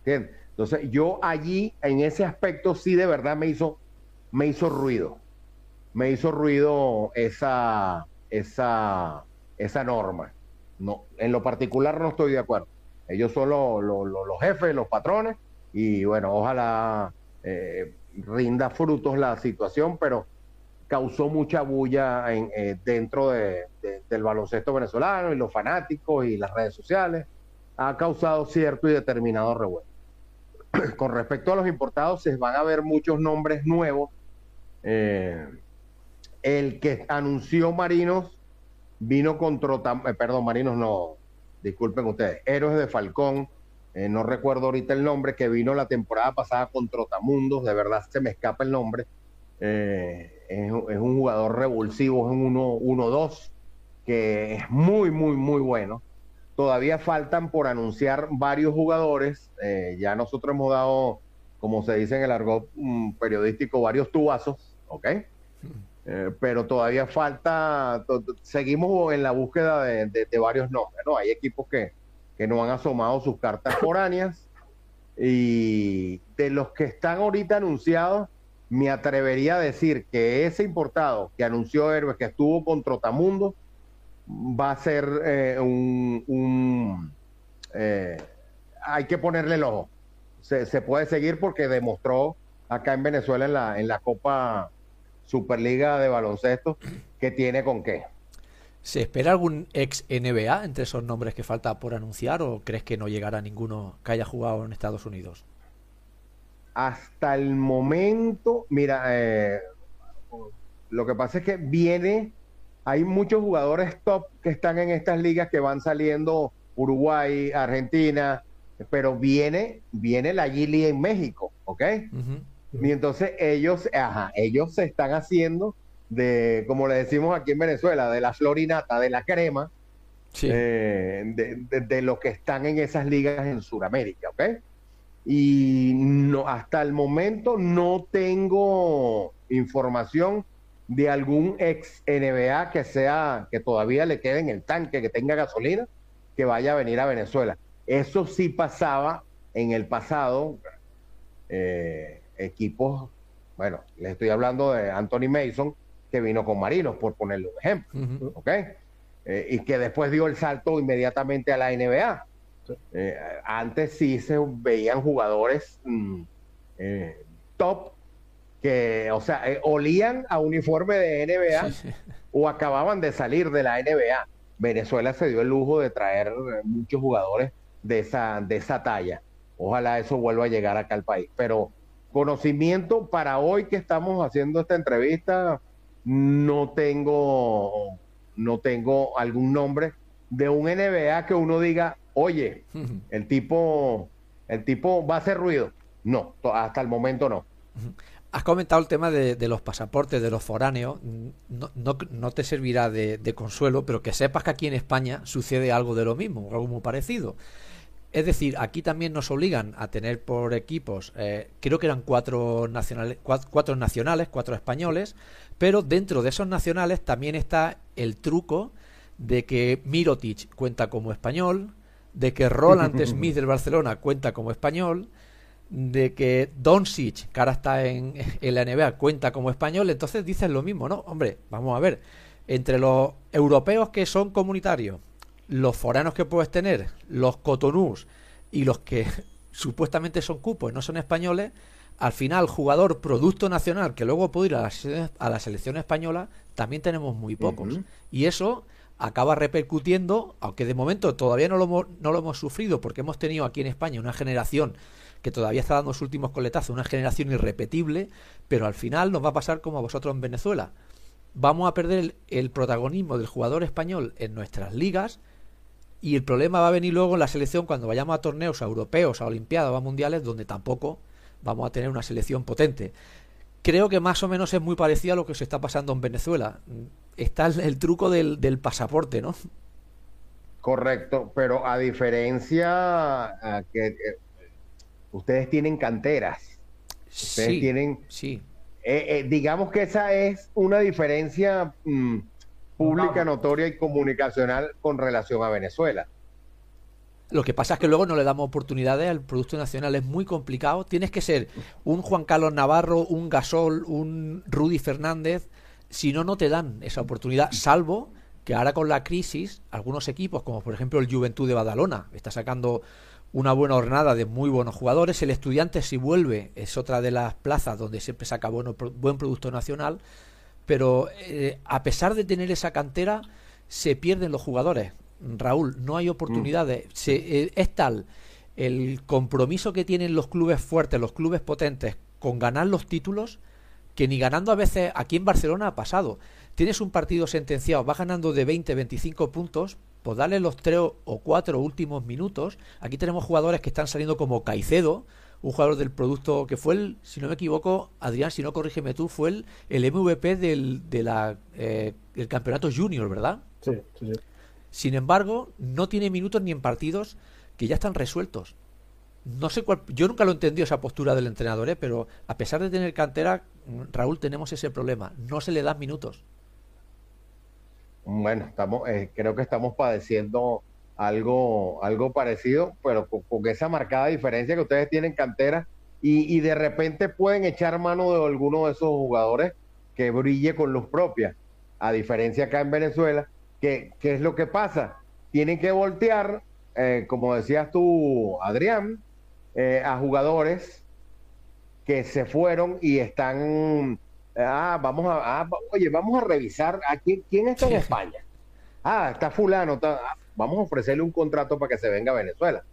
Entonces, yo allí, en ese aspecto, sí de verdad me hizo, me hizo ruido. me hizo ruido esa, esa, esa norma. No, en lo particular no estoy de acuerdo. Ellos son los jefes, los patrones, y bueno, ojalá eh, rinda frutos la situación, pero causó mucha bulla en, eh, dentro de, del baloncesto venezolano y los fanáticos y las redes sociales. Ha causado cierto y determinado revuelo. Con respecto a los importados, se van a ver muchos nombres nuevos. Eh, el que anunció Marinos vino contra, eh, perdón, Marinos no, disculpen ustedes, Héroes de Falcón, eh, no recuerdo ahorita el nombre, que vino la temporada pasada con Trotamundos, de verdad se me escapa el nombre. Eh, es, un jugador revulsivo, es un 1-2, que es muy, muy, muy bueno. Todavía faltan por anunciar varios jugadores. ya nosotros hemos dado, como se dice en el argot mm, periodístico, varios tubazos, ¿ok? Eh, pero todavía falta, seguimos en la búsqueda de, varios nombres, ¿no? Hay equipos que, que no han asomado sus cartas foráneas y de los que están ahorita anunciados, me atrevería a decir que ese importado que anunció Héroes, que estuvo con Trotamundo, va a ser eh, un... Eh, hay que ponerle el ojo. Se, se, puede seguir porque demostró acá en Venezuela en la, en la Copa Superliga de baloncesto que tiene con qué. ¿Se espera algún ex NBA entre esos nombres que falta por anunciar o crees que no llegará ninguno que haya jugado en Estados Unidos? Hasta el momento, mira, eh, lo que pasa es que viene, hay muchos jugadores top que están en estas ligas que van saliendo Uruguay, Argentina, pero viene, viene la Gili en México, ¿ok? Y entonces ellos, ajá, ellos se están haciendo de, como le decimos aquí en Venezuela, de la florinata, de la crema, eh, de, lo que están en esas ligas en Sudamérica, ¿ok? Y no, hasta el momento no tengo información de algún ex NBA que sea, que todavía le quede en el tanque, que tenga gasolina, que vaya a venir a Venezuela. Eso sí pasaba en el pasado. Eh, equipos, bueno, les estoy hablando de Anthony Mason, que vino con Marinos, por ponerle un ejemplo, ¿ok? Eh, y que después dio el salto inmediatamente a la NBA. Eh, antes sí se veían jugadores mm, top que, o sea, olían a uniforme de NBA o acababan de salir de la NBA. Venezuela se dio el lujo de traer muchos jugadores de esa, de esa talla. Ojalá eso vuelva a llegar acá al país. Pero Conocimiento para hoy que estamos haciendo esta entrevista, no tengo, no tengo algún nombre de un NBA que uno diga, oye, el tipo, el tipo va a hacer ruido. No, hasta el momento no. Has comentado el tema de, los pasaportes de los foráneos. No, no, te servirá de, de, consuelo, pero que sepas que aquí en España sucede algo de lo mismo, algo muy parecido. Es decir, aquí también nos obligan a tener por equipos, eh, creo que eran cuatro nacionales, cuatro, nacionales, cuatro españoles, pero dentro de esos nacionales también está el truco de que Mirotic cuenta como español, de que Roland Smith del Barcelona cuenta como español, de que Doncic, que ahora está en, en, la NBA, cuenta como español, entonces dicen lo mismo, ¿no? Hombre, vamos a ver, entre los europeos que son comunitarios los foranos que puedes tener, los cotonús y los que supuestamente son cupos y no son españoles, al final jugador producto nacional que luego puede ir a la, selección española, también tenemos muy pocos. Y eso acaba repercutiendo, aunque de momento todavía no lo, no lo hemos sufrido porque hemos tenido aquí en España una generación que todavía está dando sus últimos coletazos, una generación irrepetible, pero al final nos va a pasar como a vosotros en Venezuela. Vamos a perder el protagonismo del jugador español en nuestras ligas y el problema va a venir luego en la selección cuando vayamos a torneos europeos, a Olimpiadas o a Mundiales, donde tampoco vamos a tener una selección potente. Creo que más o menos es muy parecido a lo que se está pasando en Venezuela. Está el, truco del, pasaporte, ¿no? Correcto, pero a diferencia que eh, ustedes tienen canteras, ustedes tienen, sí. Eh, eh, digamos que esa es una diferencia mm, pública, notoria y comunicacional con relación a Venezuela. Lo que pasa es que luego no le damos oportunidades al producto nacional, es muy complicado. Tienes que ser un Juan Carlos Navarro, un Gasol, un Rudy Fernández, Si no, no te dan esa oportunidad, salvo que ahora con la crisis, algunos equipos, como por ejemplo el Juventud de Badalona, está sacando una buena jornada de muy buenos jugadores. El estudiante si vuelve es otra de las plazas donde siempre saca bueno, buen producto nacional, pero eh, a pesar de tener esa cantera, se pierden los jugadores. Raúl, no hay oportunidades. Mm. Se, eh, es tal el compromiso que tienen los clubes fuertes, los clubes potentes, con ganar los títulos, que ni ganando a veces aquí en Barcelona ha pasado. Tienes un partido sentenciado, vas ganando de 20, 25 puntos, pues dale los tres o cuatro últimos minutos. Aquí tenemos jugadores que están saliendo como Caicedo, un jugador del producto que fue el, si no me equivoco, Adrián, si no corrígeme tú, fue el, el MVP del, de la, eh, del campeonato junior, ¿verdad? Sí, sí, sí. Sin embargo, no tiene minutos ni en partidos que ya están resueltos. No sé cuál, yo nunca lo he entendido esa postura del entrenador, ¿eh? pero a pesar de tener cantera, Raúl, tenemos ese problema. No se le dan minutos. Bueno, estamos, eh, creo que estamos padeciendo algo, algo parecido, pero con, esa marcada diferencia que ustedes tienen cantera y, de repente pueden echar mano de alguno de esos jugadores que brille con luz propia. A diferencia acá en Venezuela, que, ¿qué es lo que pasa? Tienen que voltear, eh, como decías tú, Adrián, eh, a jugadores que se fueron y están Ah, vamos a, ah, oye, vamos a revisar a quién, quién está en España. Ah, está fulano, ah, vamos a ofrecerle un contrato para que se venga a Venezuela.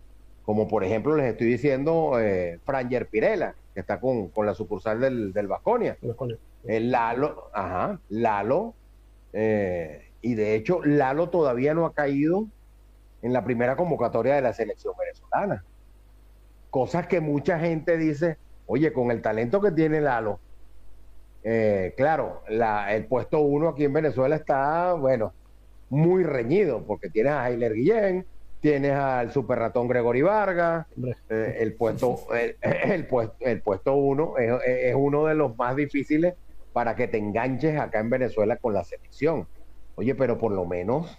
Como por ejemplo les estoy diciendo eh, Franger Pirela, que está con, con la sucursal del, del Vasconia. El Lalo, ajá, Lalo, eh, y de hecho Lalo todavía no ha caído en la primera convocatoria de la selección venezolana. Cosas que mucha gente dice, oye, con el talento que tiene Lalo, eh, claro, el puesto uno aquí en Venezuela está, bueno, muy reñido, porque tienes a Heiler Guillén, tienes al super ratón Gregory Vargas, eh, el, puesto, el, puesto, el puesto uno es, uno de los más difíciles para que te enganches acá en Venezuela con la selección. Oye, pero por lo menos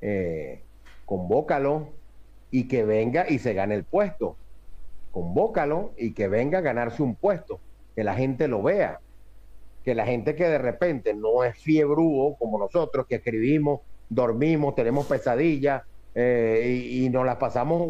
eh, convócalo y que venga y se gane el puesto. Convócalo y que venga a ganarse un puesto, que la gente lo vea que la gente que de repente no es fiebrúo como nosotros, que escribimos, dormimos, tenemos pesadillas eh, y, nos las pasamos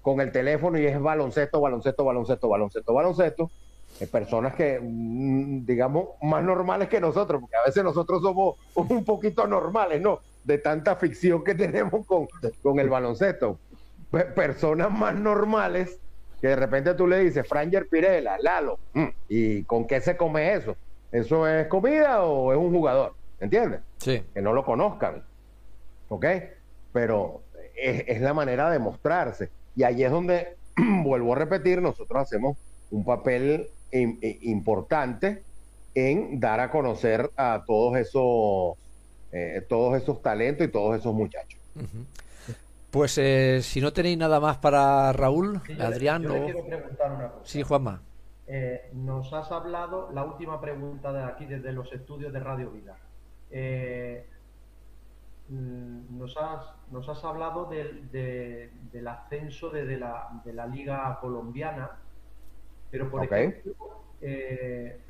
con el teléfono y es baloncesto, baloncesto, baloncesto, baloncesto, baloncesto, eh, personas que, mm, digamos, más normales que nosotros, porque a veces nosotros somos un poquito normales, ¿no? De tanta ficción que tenemos con, con el baloncesto. personas más normales que de repente tú le dices, Franger Pirela, Lalo, mm, ¿y con qué se come eso? ¿Eso es comida o es un jugador? ¿Entiendes? Sí. Que no lo conozcan. ¿Ok? Pero es, la manera de mostrarse. Y ahí es donde, vuelvo a repetir, nosotros hacemos un papel importante en dar a conocer a todos esos, eh, todos esos talentos y todos esos muchachos. Pues eh, si no tenéis nada más para Raúl, Adrián, o... quiero preguntar una cosa. Sí, Juanma. Eh, nos has hablado, la última pregunta de aquí desde los estudios de Radio Vida. Eh, mm, nos, has, nos has hablado del, del ascenso de, la, de la liga colombiana, pero por ejemplo, eh,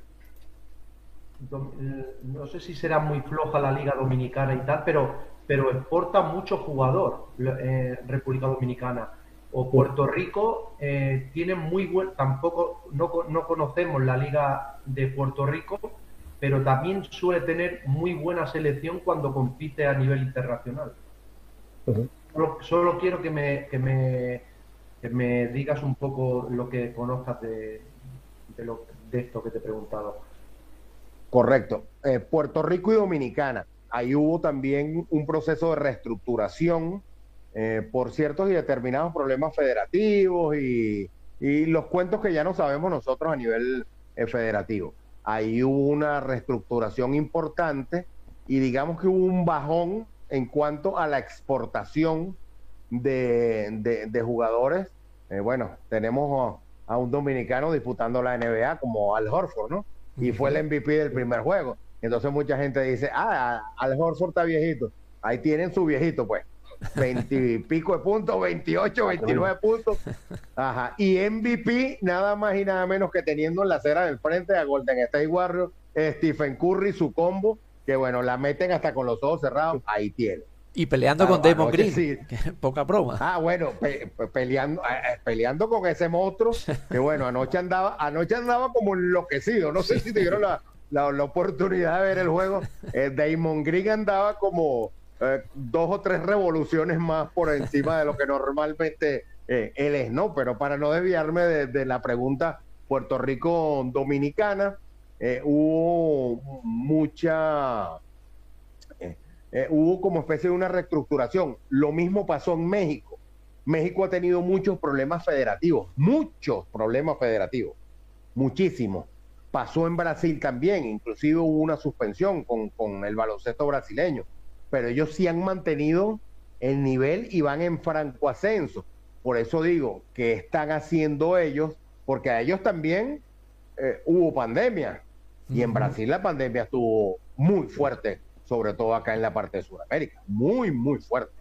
no sé si será muy floja la liga dominicana y tal, pero, pero exporta mucho jugador República Dominicana o Puerto Rico eh, tiene muy buen, tampoco no, no, conocemos la liga de Puerto Rico, pero también suele tener muy buena selección cuando compite a nivel internacional. solo, quiero que me, que me, que me digas un poco lo que conozcas de, de, lo, de esto que te he preguntado. Correcto. Eh, Puerto Rico y Dominicana. Ahí hubo también un proceso de reestructuración eh, por ciertos y determinados problemas federativos y, los cuentos que ya no sabemos nosotros a nivel eh, federativo. Ahí hubo una reestructuración importante y digamos que hubo un bajón en cuanto a la exportación de, jugadores. Eh, bueno, tenemos a, un dominicano disputando la NBA como Al Horford, ¿no? Y fue el MVP del primer juego. Entonces mucha gente dice, ah, Al Horford está viejito. Ahí tienen su viejito, pues. 20 y pico de puntos, 28, 29 puntos. Ajá. Y MVP, nada más y nada menos que teniendo en la acera del frente a Golden State Warriors, Stephen Curry, su combo, que bueno, la meten hasta con los ojos cerrados, ahí tiene. Y peleando Claro, con Damon Green, sí. poca broma. Ah, bueno, pe- pe- peleando, eh, eh, peleando con ese monstruo, que bueno, anoche andaba, anoche andaba como enloquecido. No sé si te dieron la, la- la oportunidad de ver el juego. Eh, Damon Green andaba como eh, dos o tres revoluciones más por encima de lo que normalmente eh, él es, ¿no? Pero para no desviarme de, la pregunta Puerto Rico dominicana, eh, hubo mucha hubo como especie de una reestructuración. Lo mismo pasó en México. México ha tenido muchos problemas federativos, muchos problemas federativos, muchísimos. Pasó en Brasil también, inclusive hubo una suspensión con, con el baloncesto brasileño, pero ellos sí han mantenido el nivel y van en franco ascenso. Por eso digo, ¿qué están haciendo ellos? Porque a ellos también eh, hubo pandemia y en Brasil la pandemia estuvo muy fuerte, sobre todo acá en la parte de Sudamérica, muy, muy fuerte.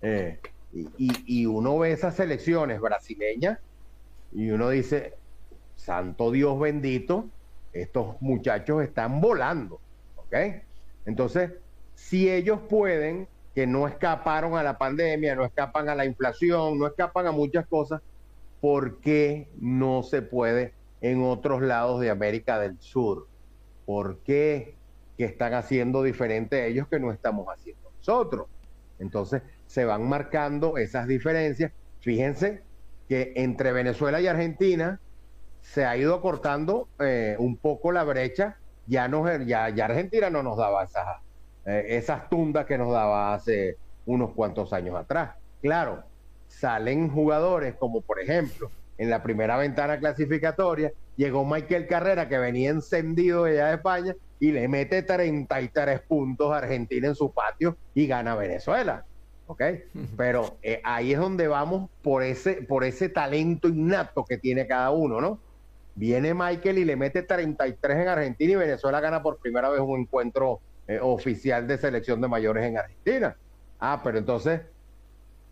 Eh, y, y- y uno ve esas selecciones brasileñas y uno dice, santo Dios bendito, estos muchachos están volando, ¿ok? Entonces, si ellos pueden, que no escaparon a la pandemia, no escapan a la inflación, no escapan a muchas cosas, ¿por qué no se puede en otros lados de América del Sur? ¿Por qué? ¿Qué están haciendo diferente ellos que no estamos haciendo nosotros? Entonces se van marcando esas diferencias. Fíjense que entre Venezuela y Argentina se ha ido cortando eh, un poco la brecha. Ya, no, ya, ya Argentina no nos daba esas, eh, esas tundas que nos daba hace unos cuantos años atrás. Claro, salen jugadores como por ejemplo en la primera ventana clasificatoria llegó Michael Carrera que venía encendido de allá de España y le mete 33 puntos a Argentina en su patio y gana Venezuela. ¿Ok? Pero eh, ahí es donde vamos por ese, por ese talento innato que tiene cada uno, ¿no? Viene Michael y le mete 33 en Argentina y Venezuela gana por primera vez un encuentro eh, oficial de selección de mayores en Argentina. Ah, pero entonces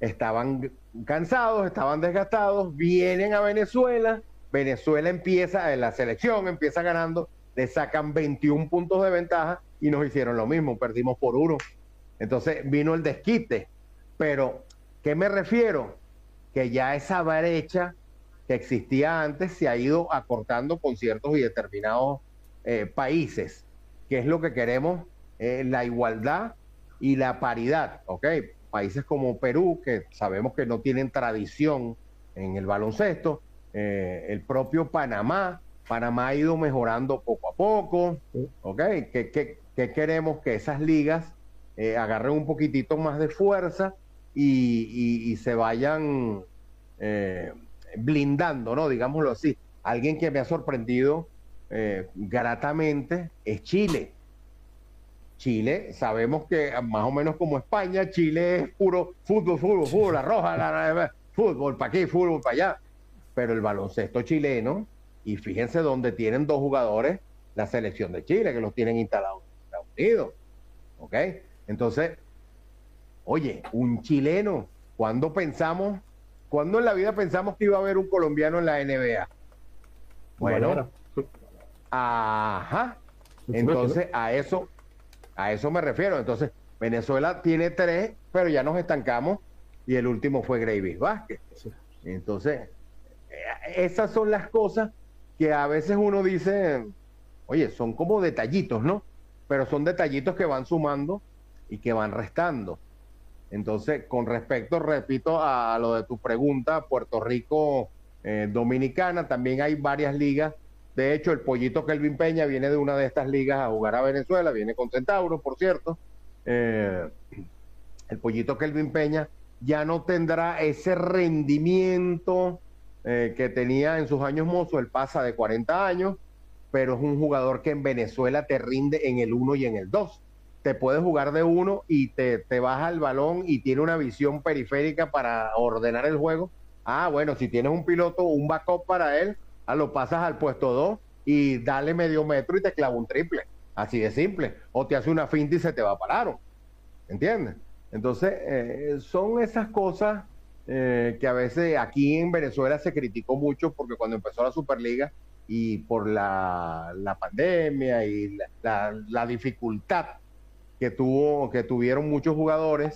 estaban cansados, estaban desgastados, vienen a Venezuela, Venezuela empieza, en la selección empieza ganando, le sacan 21 puntos de ventaja y nos hicieron lo mismo, perdimos por uno. Entonces vino el desquite. Pero, ¿qué me refiero? Que ya esa brecha que existía antes se ha ido acortando con ciertos y determinados eh, países, que es lo que queremos, eh, la igualdad y la paridad, ¿ok? Países como Perú, que sabemos que no tienen tradición en el baloncesto, eh, el propio Panamá, Panamá ha ido mejorando poco a poco, ¿ok? ¿Qué, qué- qué queremos? Que esas ligas eh, agarren un poquitito más de fuerza y, y- se vayan blindando, ¿no? Digámoslo así. Alguien que me ha sorprendido gratamente es Chile. Chile, sabemos que más o menos como España, Chile es puro fútbol, fútbol, fútbol, la roja, la, la- fútbol para aquí, fútbol para allá. Pero el baloncesto chileno, y fíjense donde tienen dos jugadores, la selección de Chile, que los tienen instalados en Estados Unidos. ¿Ok? Entonces, oye, un chileno, ¿cuándo pensamos, cuándo en la vida pensamos que iba a haber un colombiano en la NBA? Bueno, ajá. Entonces, a eso, a eso me refiero. Entonces, Venezuela tiene tres, pero ya nos estancamos y el último fue Gravis Vázquez. Entonces, eh, esas son las cosas que a veces uno dice, oye, son como detallitos, ¿no? Pero son detallitos que van sumando y que van restando. Entonces, con respecto, repito, a lo de tu pregunta, Puerto Rico, eh, Dominicana, también hay varias ligas. De hecho, el pollito Kelvin Peña viene de una de estas ligas a jugar a Venezuela, viene con Centauro, por cierto. Eh, el pollito Kelvin Peña ya no tendrá ese rendimiento eh, que tenía en sus años mozos, él pasa de 40 años, pero es un jugador que en Venezuela te rinde en el 1 y en el 2. Te puede jugar de uno y te, te baja el balón y tiene una visión periférica para ordenar el juego. Ah, bueno, si tienes un piloto, un backup para él, ah, lo pasas al puesto 2 y dale medio metro y te clava un triple. Así de simple. O te hace una finta y se te va para aro. ¿Entiendes? Entonces, eh, son esas cosas eh, que a veces aquí en Venezuela se criticó mucho porque cuando empezó la Superliga y por la, la pandemia y la, la- la dificultad que tuvo, que tuvieron muchos jugadores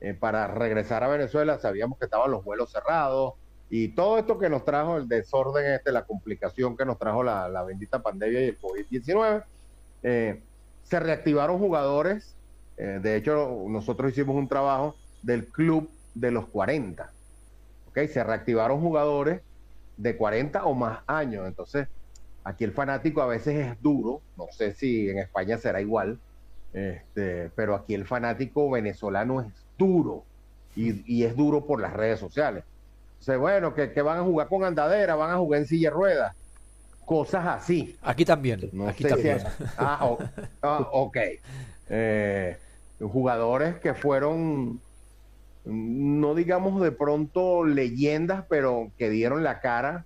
eh, para regresar a Venezuela. Sabíamos que estaban los vuelos cerrados y todo esto que nos trajo el desorden este, la complicación que nos trajo la, la bendita pandemia y el COVID-19. Eh, se reactivaron jugadores. eh, de hecho, nosotros hicimos un trabajo del club de los 40. ¿ok? Se reactivaron jugadores de 40 o más años. Entonces, aquí el fanático a veces es duro. No sé si en España será igual. Este, pero aquí el fanático venezolano es duro. Y, y es duro por las redes sociales. Sea, bueno, que, que van a jugar con andadera, van a jugar en silla de ruedas. Cosas así. Aquí también. No aquí si también. es- ah, ah, ok. Eh, jugadores que fueron, no digamos de pronto leyendas, pero que dieron la cara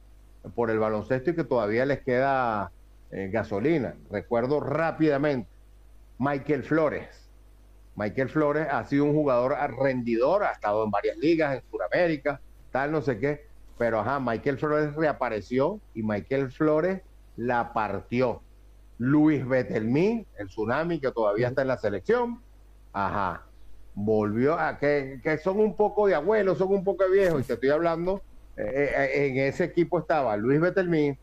por el baloncesto y que todavía les queda eh, gasolina. Recuerdo rápidamente Michael Flores. Michael Flores ha sido un jugador rendidor, ha estado en varias ligas en Sudamérica, tal, no sé qué. Pero ajá, Michael Flores reapareció y Michael Flores la partió. Luis Betelmí, el tsunami que todavía está en la selección, ajá, volvió a que, que son un poco de abuelos, son un poco de viejos, y te estoy hablando, eh, eh, en ese equipo estaba Luis Betelmí,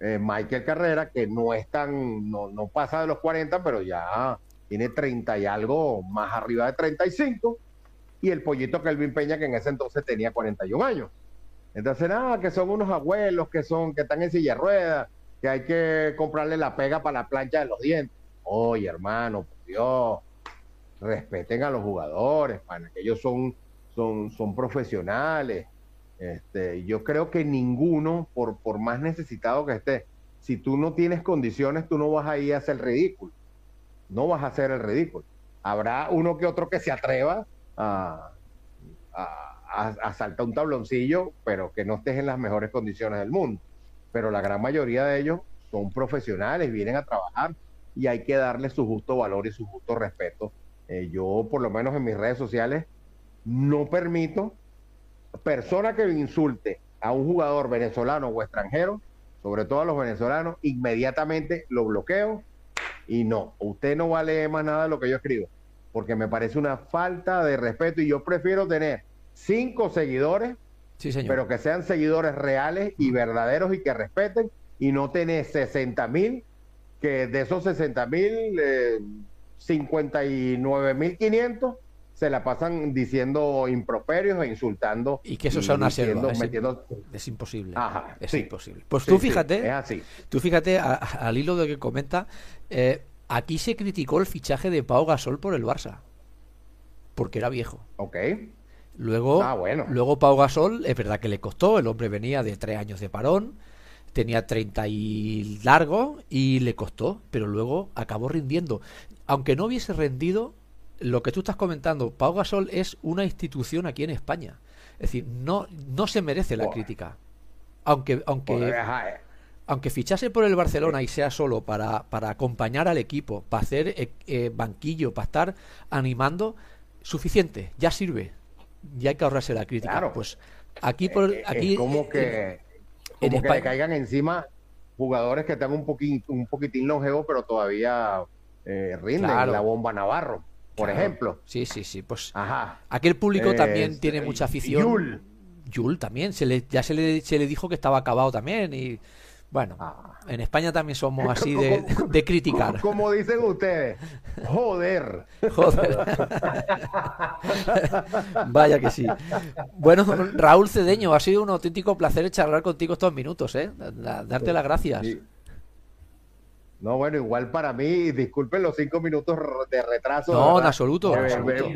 eh, Michael Carrera, que no es tan, no, no pasa de los 40, pero ya tiene 30 y algo más arriba de 35, y el pollito Kelvin Peña, que en ese entonces tenía 41 años. Entonces, nada, que son unos abuelos que son, que están en silla de ruedas, que hay que comprarle la pega para la plancha de los dientes. Oye, hermano, por Dios, respeten a los jugadores, pana, que ellos son, son, son profesionales. Este, yo creo que ninguno, por, por más necesitado que esté, si tú no tienes condiciones, tú no vas a ir a hacer el ridículo. No vas a hacer el ridículo. Habrá uno que otro que se atreva a, saltar un tabloncillo, pero que no estés en las mejores condiciones del mundo. Pero la gran mayoría de ellos son profesionales, vienen a trabajar y hay que darle su justo valor y su justo respeto. Eh, yo, por lo menos en mis redes sociales, no permito persona que insulte a un jugador venezolano o extranjero, sobre todo a los venezolanos, inmediatamente lo bloqueo y no, usted no va a leer más nada de lo que yo escribo, porque me parece una falta de respeto y yo prefiero tener cinco seguidores, Sí, señor. pero que sean seguidores reales y verdaderos y que respeten, y no tener 60 mil, que de esos 60 mil, eh, 59 mil 500 se la pasan diciendo improperios e insultando. Y que eso sea una selva, es metiendo- Es imposible. Ajá, es sí. imposible. Pues Sí, tú fíjate, es así. tú fíjate, al hilo de que comenta, eh, aquí se criticó el fichaje de Pau Gasol por el Barça. Porque era viejo. Ok. Luego, Ah, bueno. luego Pau Gasol, es verdad que le costó, el hombre venía de tres años de parón, tenía 30 y largo y le costó, pero luego acabó rindiendo. Aunque no hubiese rendido, lo que tú estás comentando, Pau Gasol es una institución aquí en España. Es decir, no, no se merece la crítica. Aunque, aunque, eh, aunque fichase por el Barcelona y sea solo para, para acompañar al equipo, para hacer eh, eh, banquillo, para estar animando, suficiente, ya sirve. Ya hay que ahorrarse la crítica. Claro. Pues aquí, por, eh, aquí es como eh, que, en como que le caigan encima jugadores que están un poquín, un poquitín longevos, pero todavía eh, rinden. Claro. La bomba Navarro, por Claro. ejemplo. Sí, sí, sí. Pues Ajá. aquí el público Eh, también tiene eh, mucha afición. Yul. Yul también, se le, ya se le, se le dijo que estaba acabado también. Y bueno, Ah. en España también somos así de, de criticar. Como dicen ustedes, joder. Joder. Vaya que sí. Bueno, Raúl Cedeño, ha sido un auténtico placer charlar contigo estos minutos, ¿eh? Da- Darte las gracias. Sí. No, bueno, igual para mí, disculpen los cinco minutos de retraso. No, en absoluto, en absoluto.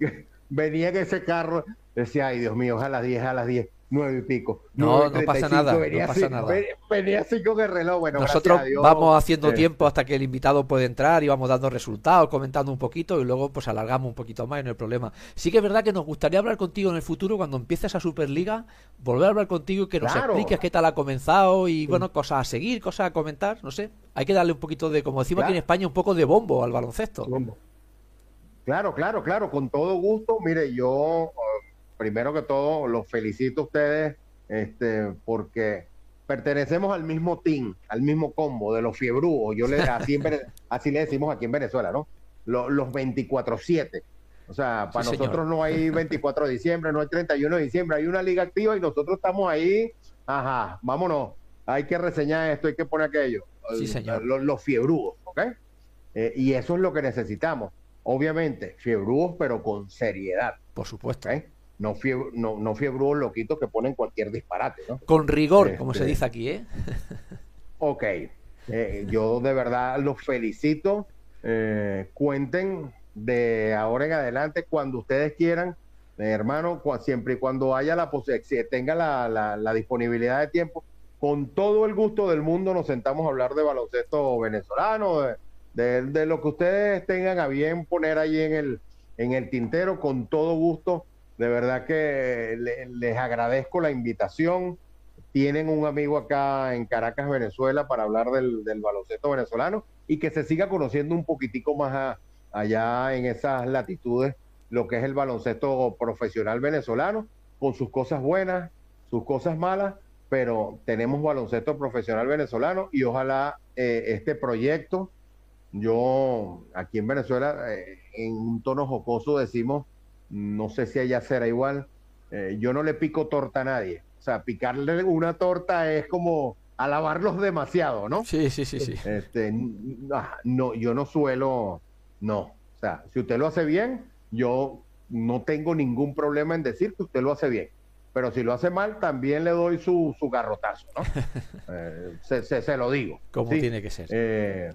Venía en ese carro, decía, ay Dios mío, a las 10, a las 10, nueve y pico. No, no pasa 35, nada, venía no pasa así, nada. ven- Venía así con el reloj, bueno, Nosotros vamos haciendo tiempo hasta que el invitado puede entrar y vamos dando resultados, comentando un poquito y luego pues alargamos un poquito más y no hay problema. Sí que es verdad que nos gustaría hablar contigo en el futuro cuando empieces a Superliga, volver a hablar contigo y que nos Claro. expliques qué tal ha comenzado y bueno, cosas a seguir, cosas a comentar, no sé. Hay que darle un poquito de, como decimos aquí en. España, un poco de bombo al baloncesto. Claro, claro, claro, con todo gusto. Mire, yo primero que todo los felicito a ustedes este, porque pertenecemos al mismo team, al mismo combo de los fiebrúos. Yo le, así, en así le decimos aquí en Venezuela, ¿no? los 24-7. O sea, para nosotros no hay 24 de diciembre, no hay 31 de diciembre, hay una liga activa y nosotros estamos ahí, ajá, vámonos, hay que reseñar esto, hay que poner aquello. Sí, señor. Los, los fiebrudos, ¿ok? Eh, y eso es lo que necesitamos. Obviamente, fiebrudos, pero con seriedad. Por supuesto. ¿ok? No, fiebre, no, no fiebrudos loquitos que ponen cualquier disparate, ¿no? Con rigor, como Este- se dice aquí, ¿eh? Ok, eh, yo de verdad los felicito. Eh, cuenten de ahora en adelante cuando ustedes quieran, eh, hermano, siempre y cuando haya la tenga la, la- la disponibilidad de tiempo, con todo el gusto del mundo nos sentamos a hablar de baloncesto venezolano, de, de- de lo que ustedes tengan a bien poner ahí en el, en el tintero, con todo gusto. De verdad que le- les agradezco la invitación. Tienen un amigo acá en Caracas, Venezuela, para hablar del, baloncesto venezolano y que se siga conociendo un poquitico más allá en esas latitudes lo que es el baloncesto profesional venezolano, con sus cosas buenas, sus cosas malas, pero tenemos baloncesto profesional venezolano y ojalá eh, este proyecto, yo aquí en Venezuela, eh, en un tono jocoso decimos, no sé si allá será igual, eh, yo no le pico torta a nadie. O sea, picarle una torta es como alabarlos demasiado, ¿no? Sí, sí, sí, sí. Este, ah, no, yo no suelo, no. O sea, si usted lo hace bien, yo no tengo ningún problema en decir que usted lo hace bien. Pero si lo hace mal, también le doy su, su garrotazo, ¿no? Eh, se, se- se lo digo. Como Sí. tiene que ser. Eh,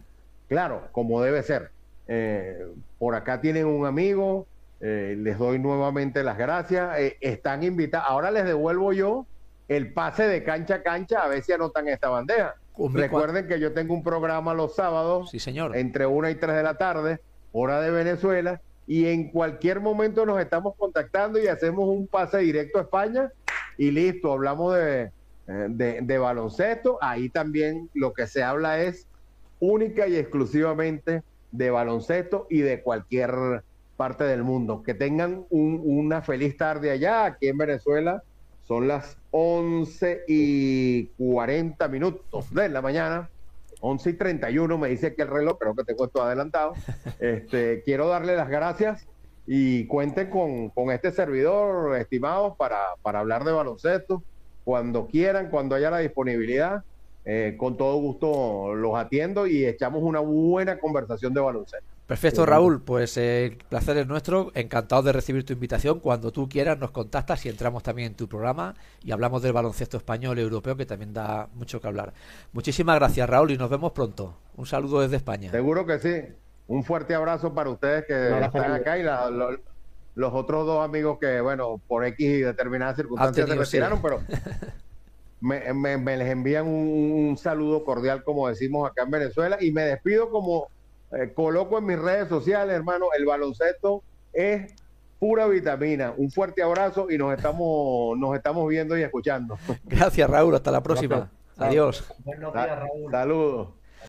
claro, como debe ser. Eh, por acá tienen un amigo, eh, les doy nuevamente las gracias. eh, están invitados. Ahora les devuelvo yo el pase de cancha a cancha a ver si anotan esta bandeja. Hombre, Recuerden que yo tengo un programa los sábados Sí, señor. entre 1 y 3 de la tarde, hora de Venezuela, y en cualquier momento nos estamos contactando y hacemos un pase directo a España y listo, hablamos de, eh, de, de baloncesto. Ahí también lo que se habla es única y exclusivamente de baloncesto y de cualquier parte del mundo. Que tengan un- una feliz tarde allá, aquí en Venezuela. Son las 11 y 40 minutos de la mañana. 11 y 31 me dice que el reloj, creo que tengo esto adelantado. Este, quiero darle las gracias y cuenten con, con este servidor, estimados, para, para hablar de baloncesto. Cuando quieran, cuando haya la disponibilidad, eh, con todo gusto los atiendo y echamos una buena conversación de baloncesto. Perfecto, Raúl. Pues eh, el placer es nuestro. Encantado de recibir tu invitación. Cuando tú quieras, nos contactas y entramos también en tu programa y hablamos del baloncesto español y europeo, que también da mucho que hablar. Muchísimas gracias, Raúl, y nos vemos pronto. Un saludo desde España. Seguro que sí. Un fuerte abrazo para ustedes que están acá y la- lo- los otros dos amigos que, bueno, por X y determinadas circunstancias tenido, se sí. retiraron, pero me, me- me les envían un, un saludo cordial, como decimos acá en Venezuela, y me despido como eh, coloco en mis redes sociales, hermano, el baloncesto es pura vitamina. Un fuerte abrazo y nos estamos, nos estamos viendo y escuchando. Gracias, Raúl. Hasta la próxima. Gracias. Adiós. Buenos días, Raúl. Saludos.